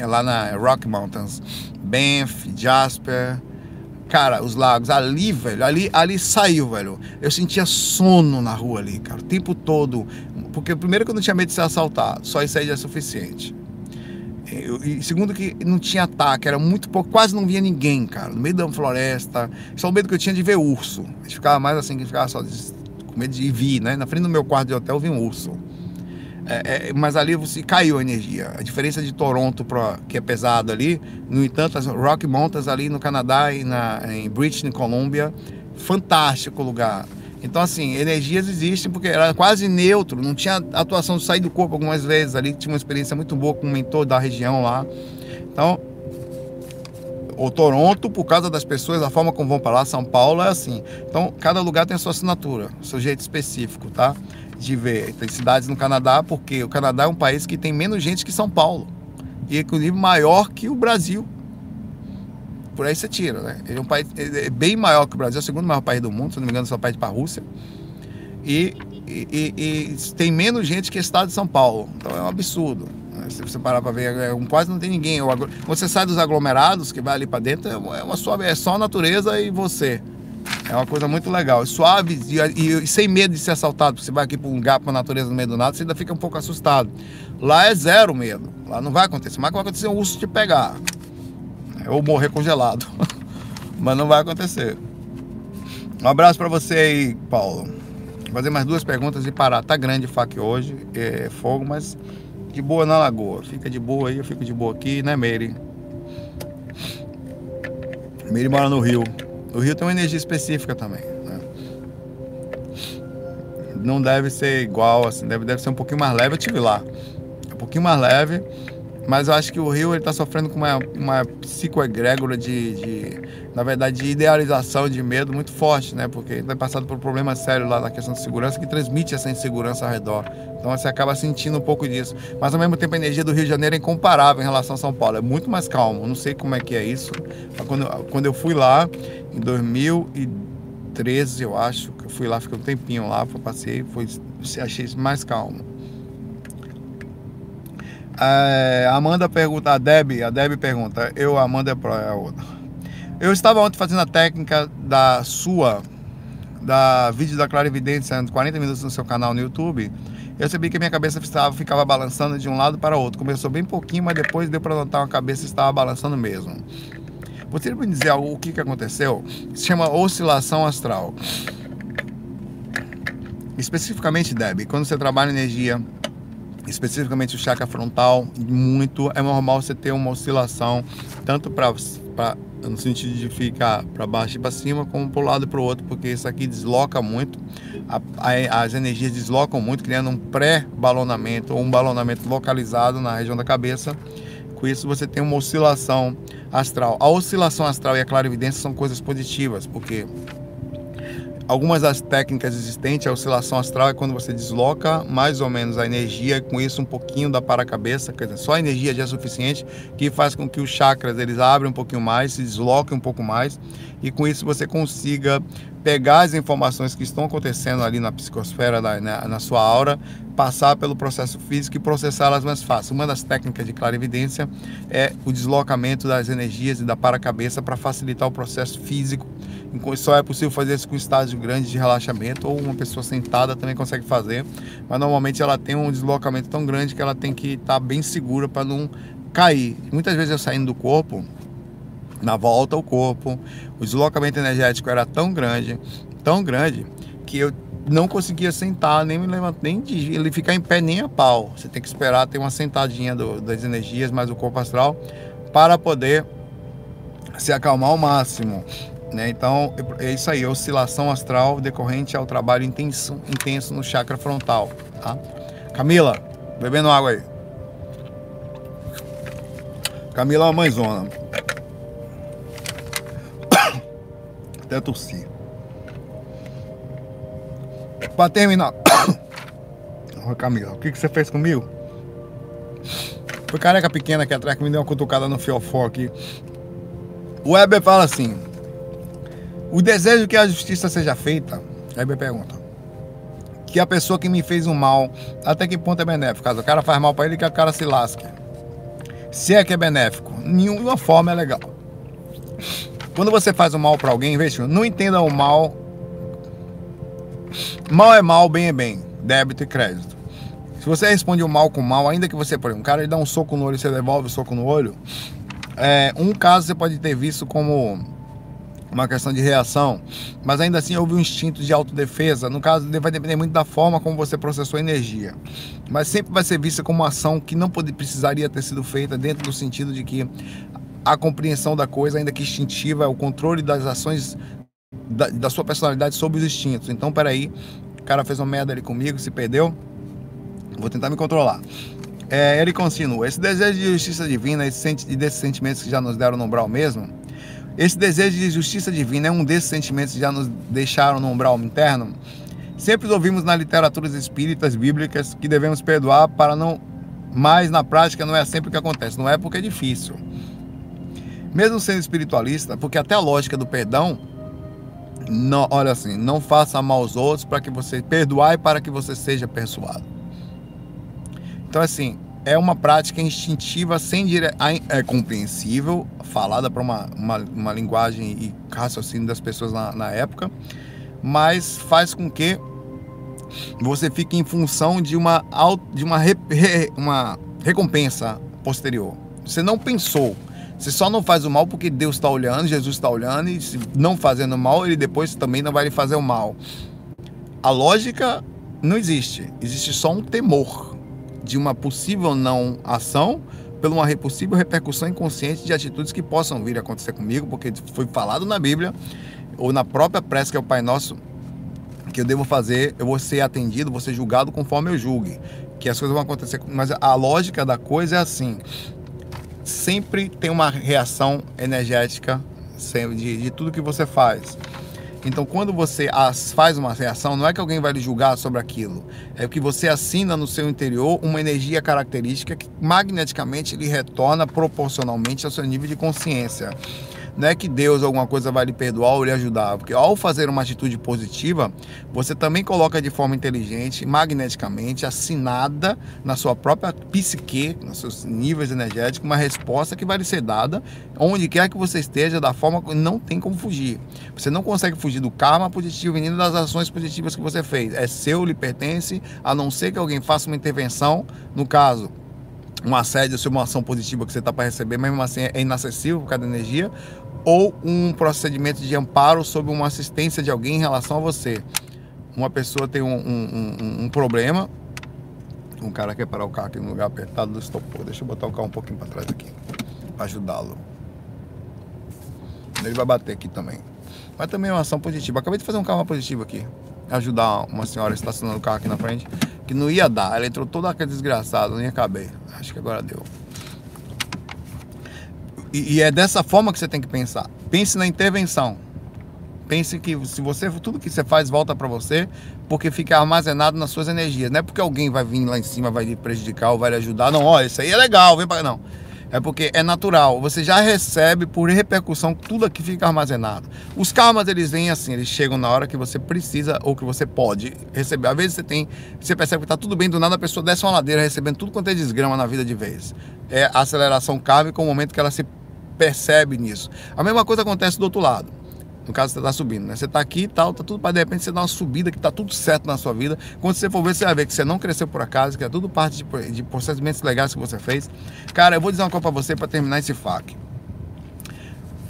lá na Rock Mountains, Banff, Jasper, cara, os lagos, ali, velho, ali, ali saiu, velho. Eu sentia sono na rua ali, cara, o tempo todo. Porque primeiro que eu não tinha medo de ser assaltado, só isso aí já é suficiente. Eu, e segundo que não tinha ataque, era muito pouco, quase não via ninguém, cara, no meio da floresta. Só o medo que eu tinha de ver urso. A gente ficava mais assim, que ficava só com medo de vir, né? Na frente do meu quarto de hotel eu vi um urso. É, é, mas ali você caiu a energia. A diferença de Toronto, pra, que é pesado ali, no entanto, as Rock Mountains ali no Canadá e na, em British Columbia, fantástico lugar. Então, assim, energias existem porque era quase neutro, não tinha atuação de sair do corpo algumas vezes ali, tinha uma experiência muito boa com um mentor da região lá. Então, o Toronto, por causa das pessoas, a forma como vão para lá, São Paulo é assim. Então, cada lugar tem a sua assinatura, seu jeito específico, tá? De ver. Tem cidades no Canadá, porque o Canadá é um país que tem menos gente que São Paulo. E inclusive maior que o Brasil por aí você tira, né? Ele é um país é bem maior que o Brasil, é o segundo maior país do mundo, se não me engano, só perde para a Rússia. E, e, e, tem menos gente que o estado de São Paulo. Então é um absurdo. Né? Se você parar para ver, é quase não tem ninguém. Quando você sai dos aglomerados, que vai ali para dentro, é uma, é uma suave, é só a natureza e você. É uma coisa muito legal. Suave e, e, e sem medo de ser assaltado. Você vai aqui para um lugar, para a natureza no meio do nada, você ainda fica um pouco assustado. Lá é zero medo. Lá não vai acontecer. Mas vai acontecer um urso te pegar ou morrer congelado. Mas não vai acontecer. Um abraço para você aí, Paulo. Vou fazer mais duas perguntas e parar. Tá grande fac hoje, é fogo, mas de boa na lagoa. Fica de boa aí, eu fico de boa aqui, né, Meire? Meire mora no Rio. O Rio tem uma energia específica também. Né? Não deve ser igual, assim, deve, deve ser um pouquinho mais leve. Eu tive lá. Um pouquinho mais leve mas eu acho que o Rio está sofrendo com uma, uma psicoegrégora de, de, na verdade, de idealização de medo muito forte, né? Porque está passando por um problema sério lá na questão de segurança que transmite essa insegurança ao redor. Então você acaba sentindo um pouco disso. Mas ao mesmo tempo a energia do Rio de Janeiro é incomparável em relação a São Paulo. É muito mais calmo. Não sei como é que é isso. Quando, quando eu fui lá em 2013, eu acho, que eu fui lá, fiquei um tempinho lá, passei, foi, achei mais calmo. É, Amanda pergunta, a Deb, a Deb pergunta, eu, Amanda é a outra. Eu estava ontem fazendo a técnica da sua, da vídeo da Clarividência, 40 minutos no seu canal no YouTube. Eu percebi que minha cabeça estava, ficava balançando de um lado para outro. Começou bem pouquinho, mas depois deu para notar uma cabeça estava balançando mesmo. Você me dizer o que, que aconteceu? Se chama oscilação astral. Especificamente, Deb, quando você trabalha energia especificamente o chakra frontal, muito é normal você ter uma oscilação tanto para no sentido de ficar para baixo e para cima, como para o lado e para o outro, porque isso aqui desloca muito, a, a, as energias deslocam muito, criando um pré-balonamento ou um balonamento localizado na região da cabeça. Com isso, você tem uma oscilação astral. A oscilação astral e a clarividência são coisas positivas, porque Algumas das técnicas existentes, a oscilação astral é quando você desloca mais ou menos a energia, com isso um pouquinho da para-cabeça, quer dizer, só a energia já é suficiente, que faz com que os chakras eles abrem um pouquinho mais, se desloquem um pouco mais, e com isso você consiga pegar as informações que estão acontecendo ali na psicosfera, na, na, na sua aura, passar pelo processo físico e processá-las mais fácil. Uma das técnicas de clarividência é o deslocamento das energias e da para-cabeça para facilitar o processo físico só é possível fazer isso com estágio grande de relaxamento ou uma pessoa sentada também consegue fazer, mas normalmente ela tem um deslocamento tão grande que ela tem que estar tá bem segura para não cair. Muitas vezes eu saindo do corpo, na volta ao corpo, o deslocamento energético era tão grande tão grande que eu não conseguia sentar, nem me levantar, nem ele ficar em pé nem a pau. Você tem que esperar ter uma sentadinha do, das energias, mais o corpo astral, para poder se acalmar ao máximo. Né? Então, é isso aí, oscilação astral decorrente ao trabalho intenso, intenso no chakra frontal. Tá? Camila, bebendo água aí. Camila é uma mãezona. Até tossir. Pra terminar. Ô Camila, o que, que você fez comigo? Foi careca pequena aqui atrás que me deu uma cutucada no fiofó aqui. O Weber fala assim: o desejo que a justiça seja feita, Weber pergunta, que a pessoa que me fez um mal, até que ponto é benéfico? O cara faz mal para ele que o cara se lasque. Se é que é benéfico, nenhuma forma é legal. Quando você faz um mal para alguém, veja, não entenda o mal. Mal é mal, bem é bem. Débito e crédito. Se você responde o mal com mal, ainda que você, por exemplo, um cara ele dá um soco no olho e você devolve o soco no olho, é, um caso você pode ter visto como uma questão de reação, mas ainda assim houve um instinto de autodefesa. No caso, vai depender muito da forma como você processou a energia. Mas sempre vai ser vista como uma ação que não precisaria ter sido feita dentro do sentido de que a compreensão da coisa, ainda que instintiva, o controle das ações da, da sua personalidade sobre os instintos. Então, peraí, o cara fez uma merda ali comigo, se perdeu, vou tentar me controlar. É, ele continua: esse desejo de justiça divina e desses sentimentos que já nos deram no umbral mesmo, esse desejo de justiça divina é um desses sentimentos que já nos deixaram no umbral interno. Sempre ouvimos nas literaturas espíritas bíblicas que devemos perdoar para não. Mas na prática não é sempre o que acontece, não é porque é difícil. Mesmo sendo espiritualista, porque até a lógica do perdão, não, olha assim, não faça mal aos outros para que você perdoar e para que você seja persuado. Então, assim, é uma prática instintiva, sem dire... é compreensível, falada para uma, uma, uma, linguagem e raciocínio das pessoas na, na época, mas faz com que você fique em função de uma, de uma, re... uma recompensa posterior. Você não pensou. Você só não faz o mal porque Deus está olhando, Jesus está olhando, e se não fazendo mal, ele depois também não vai lhe fazer o mal. A lógica não existe. Existe só um temor de uma possível não ação por uma possível repercussão inconsciente de atitudes que possam vir a acontecer comigo, porque foi falado na Bíblia ou na própria prece que é o Pai Nosso que eu devo fazer, eu vou ser atendido, vou ser julgado conforme eu julgue, que as coisas vão acontecer, mas a lógica da coisa é assim, sempre tem uma reação energética de, de tudo que você faz. Então, quando você faz uma reação, não é que alguém vai lhe julgar sobre aquilo, é que você assina no seu interior uma energia característica que magneticamente lhe retorna proporcionalmente ao seu nível de consciência. Não é que Deus alguma coisa vai lhe perdoar ou lhe ajudar, porque ao fazer uma atitude positiva, você também coloca de forma inteligente, magneticamente, assinada na sua própria psique, nos seus níveis energéticos, uma resposta que vai lhe ser dada onde quer que você esteja, da forma que não tem como fugir. Você não consegue fugir do karma positivo vindo das ações positivas que você fez. É seu, lhe pertence, a não ser que alguém faça uma intervenção, no caso, um assédio, uma ação positiva que você está para receber, mesmo assim é inacessível por causa da energia, ou um procedimento de amparo sobre uma assistência de alguém em relação a você. Uma pessoa tem um, um, um, um problema, um cara quer parar o carro aqui no lugar apertado do estopor. Deixa eu botar o carro um pouquinho para trás aqui, para ajudá-lo. Ele vai bater aqui também. Mas também é uma ação positiva. Acabei de fazer um carro positivo aqui. Ajudar uma senhora estacionando o carro aqui na frente. Que não ia dar. Ela entrou toda aquela desgraçada, não ia caber. Acho que agora deu. E, e, é dessa forma que você tem que pensar. Pense na intervenção. Pense que se você tudo que você faz volta para você, porque fica armazenado nas suas energias. Não é porque alguém vai vir lá em cima, vai lhe prejudicar ou vai lhe ajudar. Não, olha, isso aí é legal, vem para não. É porque é natural. Você já recebe por repercussão tudo aqui fica armazenado. Os karmas eles vêm assim, eles chegam na hora que você precisa ou que você pode receber. Às vezes você tem, você percebe que está tudo bem do nada a pessoa desce uma ladeira recebendo tudo quanto é desgrama na vida de vez. É a aceleração kármica, o momento que ela se percebe nisso. A mesma coisa acontece do outro lado. No caso, você está subindo, né? Você está aqui e tal, tá tudo para de repente você dar uma subida que está tudo certo na sua vida. Quando você for ver, você vai ver que você não cresceu por acaso, que é tudo parte de, de procedimentos legais que você fez. Cara, eu vou dizer uma coisa para você para terminar esse FAQ.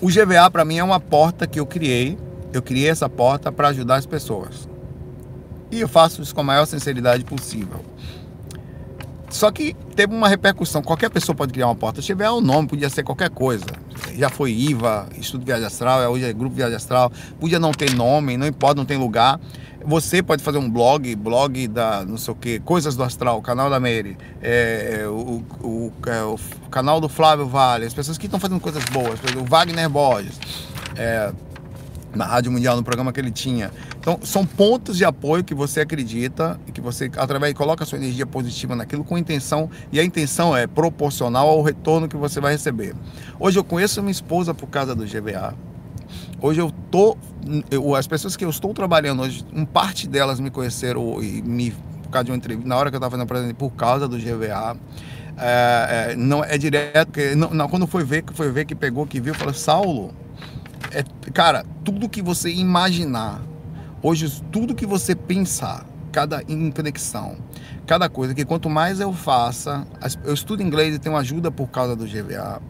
O GVA para mim é uma porta que eu criei Eu criei essa porta para ajudar as pessoas. E eu faço isso com a maior sinceridade possível. Só que teve uma repercussão. Qualquer pessoa pode criar uma porta. Se tiver um nome, podia ser qualquer coisa. Já foi IVA, Estudo Viagem Astral, hoje é Grupo Viagem Astral. Podia não ter nome, não importa, não tem lugar. Você pode fazer um blog, blog da não sei o que, Coisas do Astral, canal da Mary, é, o, o, é, o, canal do Flávio Vale, as pessoas que estão fazendo coisas boas, o Wagner Borges. É, na Rádio Mundial, no programa que ele tinha. Então, são pontos de apoio que você acredita e que você, através, coloca a sua energia positiva naquilo com intenção, e a intenção é proporcional ao retorno que você vai receber. Hoje eu conheço minha esposa por causa do GVA. Hoje eu tô, eu, as pessoas que eu estou trabalhando hoje, uma parte delas me conheceram e me por causa de uma entrevista, na hora que eu estava fazendo presente por causa do GVA. É, é, não é direto, porque não, não, quando foi ver, foi ver que pegou, que viu, falou, Saulo, é, cara, tudo que você imaginar, hoje tudo que você pensar, cada conexão, cada coisa, que quanto mais eu faça, eu estudo inglês e tenho ajuda por causa do GVA.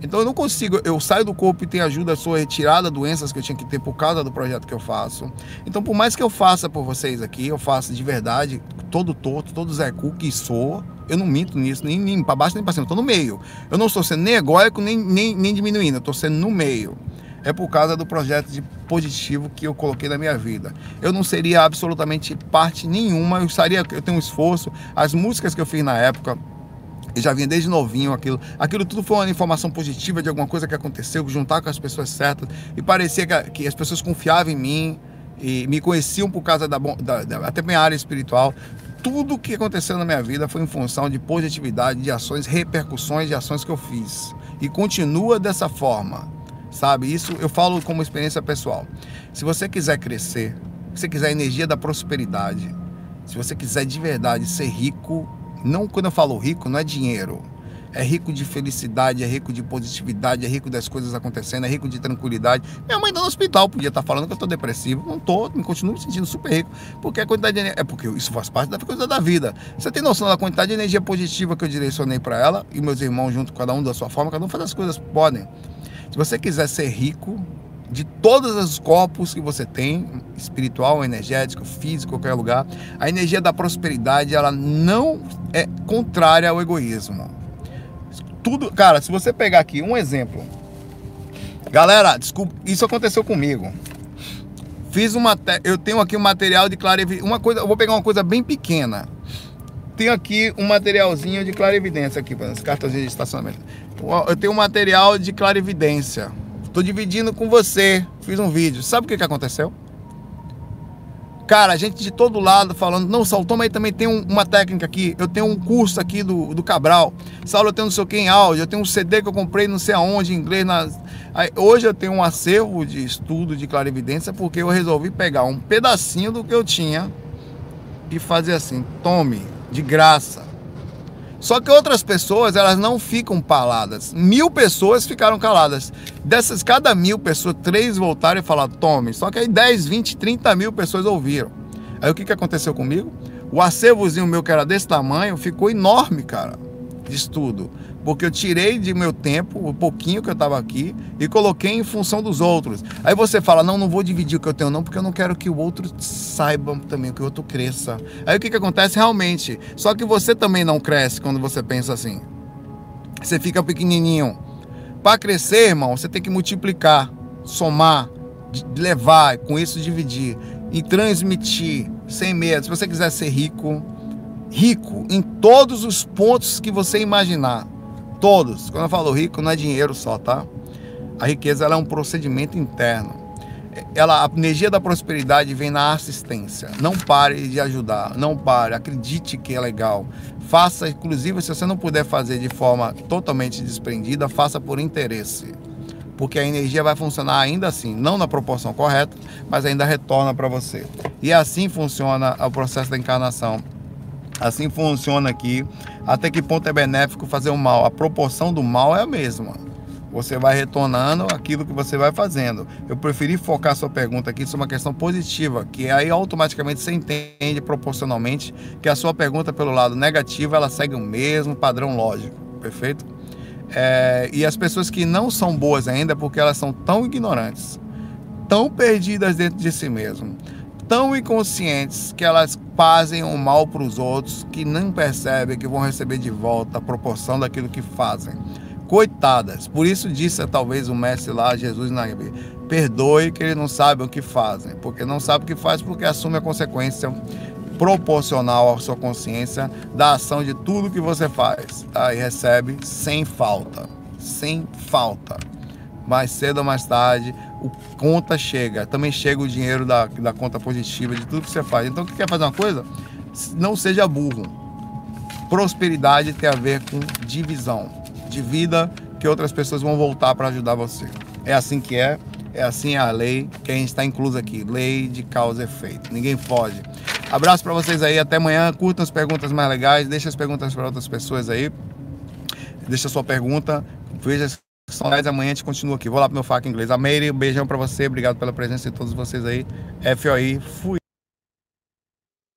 Então eu não consigo, eu saio do corpo e tenho ajuda, sou retirada doenças que eu tinha que ter por causa do projeto que eu faço. Então por mais que eu faça por vocês aqui, eu faço de verdade, todo torto, todo Zé Cu que sou, eu não minto nisso, nem, nem para baixo nem para cima, eu tô no meio. Eu não estou sendo nem egóico, nem, nem, nem diminuindo, eu estou sendo no meio é por causa do projeto de positivo que eu coloquei na minha vida. Eu não seria absolutamente parte nenhuma, eu estaria, eu tenho um esforço, as músicas que eu fiz na época, eu já vinha desde novinho aquilo. Aquilo tudo foi uma informação positiva de alguma coisa que aconteceu, juntar com as pessoas certas. E parecia que, que as pessoas confiavam em mim e me conheciam por causa da, da, da até minha área espiritual. Tudo que aconteceu na minha vida foi em função de positividade, de ações, repercussões de ações que eu fiz. E continua dessa forma sabe? Isso eu falo como experiência pessoal. Se você quiser crescer, se você quiser energia da prosperidade, se você quiser de verdade ser rico, não quando eu falo rico, não é dinheiro. É rico de felicidade, é rico de positividade, é rico das coisas acontecendo, é rico de tranquilidade. Minha mãe tá no hospital podia estar tá falando que eu estou depressivo. Não estou, me continuo me sentindo super rico. Porque a quantidade de energia. É porque isso faz parte da coisa da vida. Você tem noção da quantidade de energia positiva que eu direcionei para ela e meus irmãos, junto, cada um da sua forma, cada um faz as coisas podem. Se você quiser ser rico de todos os corpos que você tem, espiritual, energético, físico, qualquer lugar, a energia da prosperidade ela não é contrária ao egoísmo. Tudo, cara, se você pegar aqui um exemplo, galera, desculpa, isso aconteceu comigo. Fiz uma, eu tenho aqui um material de clarividência, uma coisa, eu vou pegar uma coisa bem pequena. Tenho aqui um materialzinho de clarividência aqui, as cartas de estacionamento eu tenho um material de clarividência. Estou dividindo com você. Fiz um vídeo. Sabe o que, que aconteceu? Cara, gente de todo lado falando, não, Saulo, toma aí também tem um, uma técnica aqui. Eu tenho um curso aqui do, do Cabral. Saulo, eu tenho não sei o que em áudio. Eu tenho um CD que eu comprei não sei aonde, em inglês. Aí, hoje eu tenho um acervo de estudo de clarividência porque eu resolvi pegar um pedacinho do que eu tinha e fazer assim, tome, de graça. Só que outras pessoas, elas não ficam caladas. Mil pessoas ficaram caladas. Dessas, cada mil pessoas, três voltaram e falaram, tome. Só que aí 10, 20, 30 mil pessoas ouviram. Aí o que, que aconteceu comigo? O acervozinho meu, que era desse tamanho, ficou enorme, cara, de estudo porque eu tirei de meu tempo, o pouquinho que eu estava aqui, e coloquei em função dos outros. Aí você fala, não, não vou dividir o que eu tenho, não, porque eu não quero que o outro saiba também, que o outro cresça. Aí o que, que acontece realmente? Só que você também não cresce quando você pensa assim. Você fica pequenininho. Para crescer, irmão, você tem que multiplicar, somar, levar, com isso dividir e transmitir sem medo. Se você quiser ser rico, rico em todos os pontos que você imaginar. Todos. Quando eu falo rico, não é dinheiro só, tá? A riqueza é um procedimento interno. Ela, a energia da prosperidade vem na assistência. Não pare de ajudar, não pare, acredite que é legal. Faça, inclusive, se você não puder fazer de forma totalmente desprendida, faça por interesse. Porque a energia vai funcionar ainda assim, não na proporção correta, mas ainda retorna para você. E assim funciona o processo da encarnação. Assim funciona aqui. Até que ponto é benéfico fazer o mal? A proporção do mal é a mesma. Você vai retornando aquilo que você vai fazendo. Eu preferi focar sua pergunta aqui sobre uma questão positiva, que aí automaticamente você entende proporcionalmente que a sua pergunta pelo lado negativo ela segue o mesmo padrão lógico, perfeito? É, e as pessoas que não são boas ainda é porque elas são tão ignorantes tão perdidas dentro de si mesmo, tão inconscientes que elas fazem o mal para os outros que não percebem que vão receber de volta a proporção daquilo que fazem. Coitadas. Por isso disse talvez o mestre lá, Jesus na perdoe que eles não sabem o que fazem, porque não sabe o que faz porque assume a consequência proporcional à sua consciência da ação de tudo que você faz tá? recebe sem falta, sem falta. Mais cedo ou mais tarde, o conta chega, também chega o dinheiro da, da conta positiva de tudo que você faz. Então, quer fazer uma coisa? Não seja burro. Prosperidade tem a ver com divisão de vida que outras pessoas vão voltar para ajudar você. É assim que é, é assim a lei que a gente está incluso aqui, lei de causa e efeito. Ninguém foge. Abraço para vocês aí, até amanhã. Curtam as perguntas mais legais, deixa as perguntas para outras pessoas aí. Deixa a sua pergunta, veja são 10 amanhã, a gente continua aqui. Vou lá pro meu faca inglês. A Meire, um beijão para você, obrigado pela presença de todos vocês aí. FOI, fui.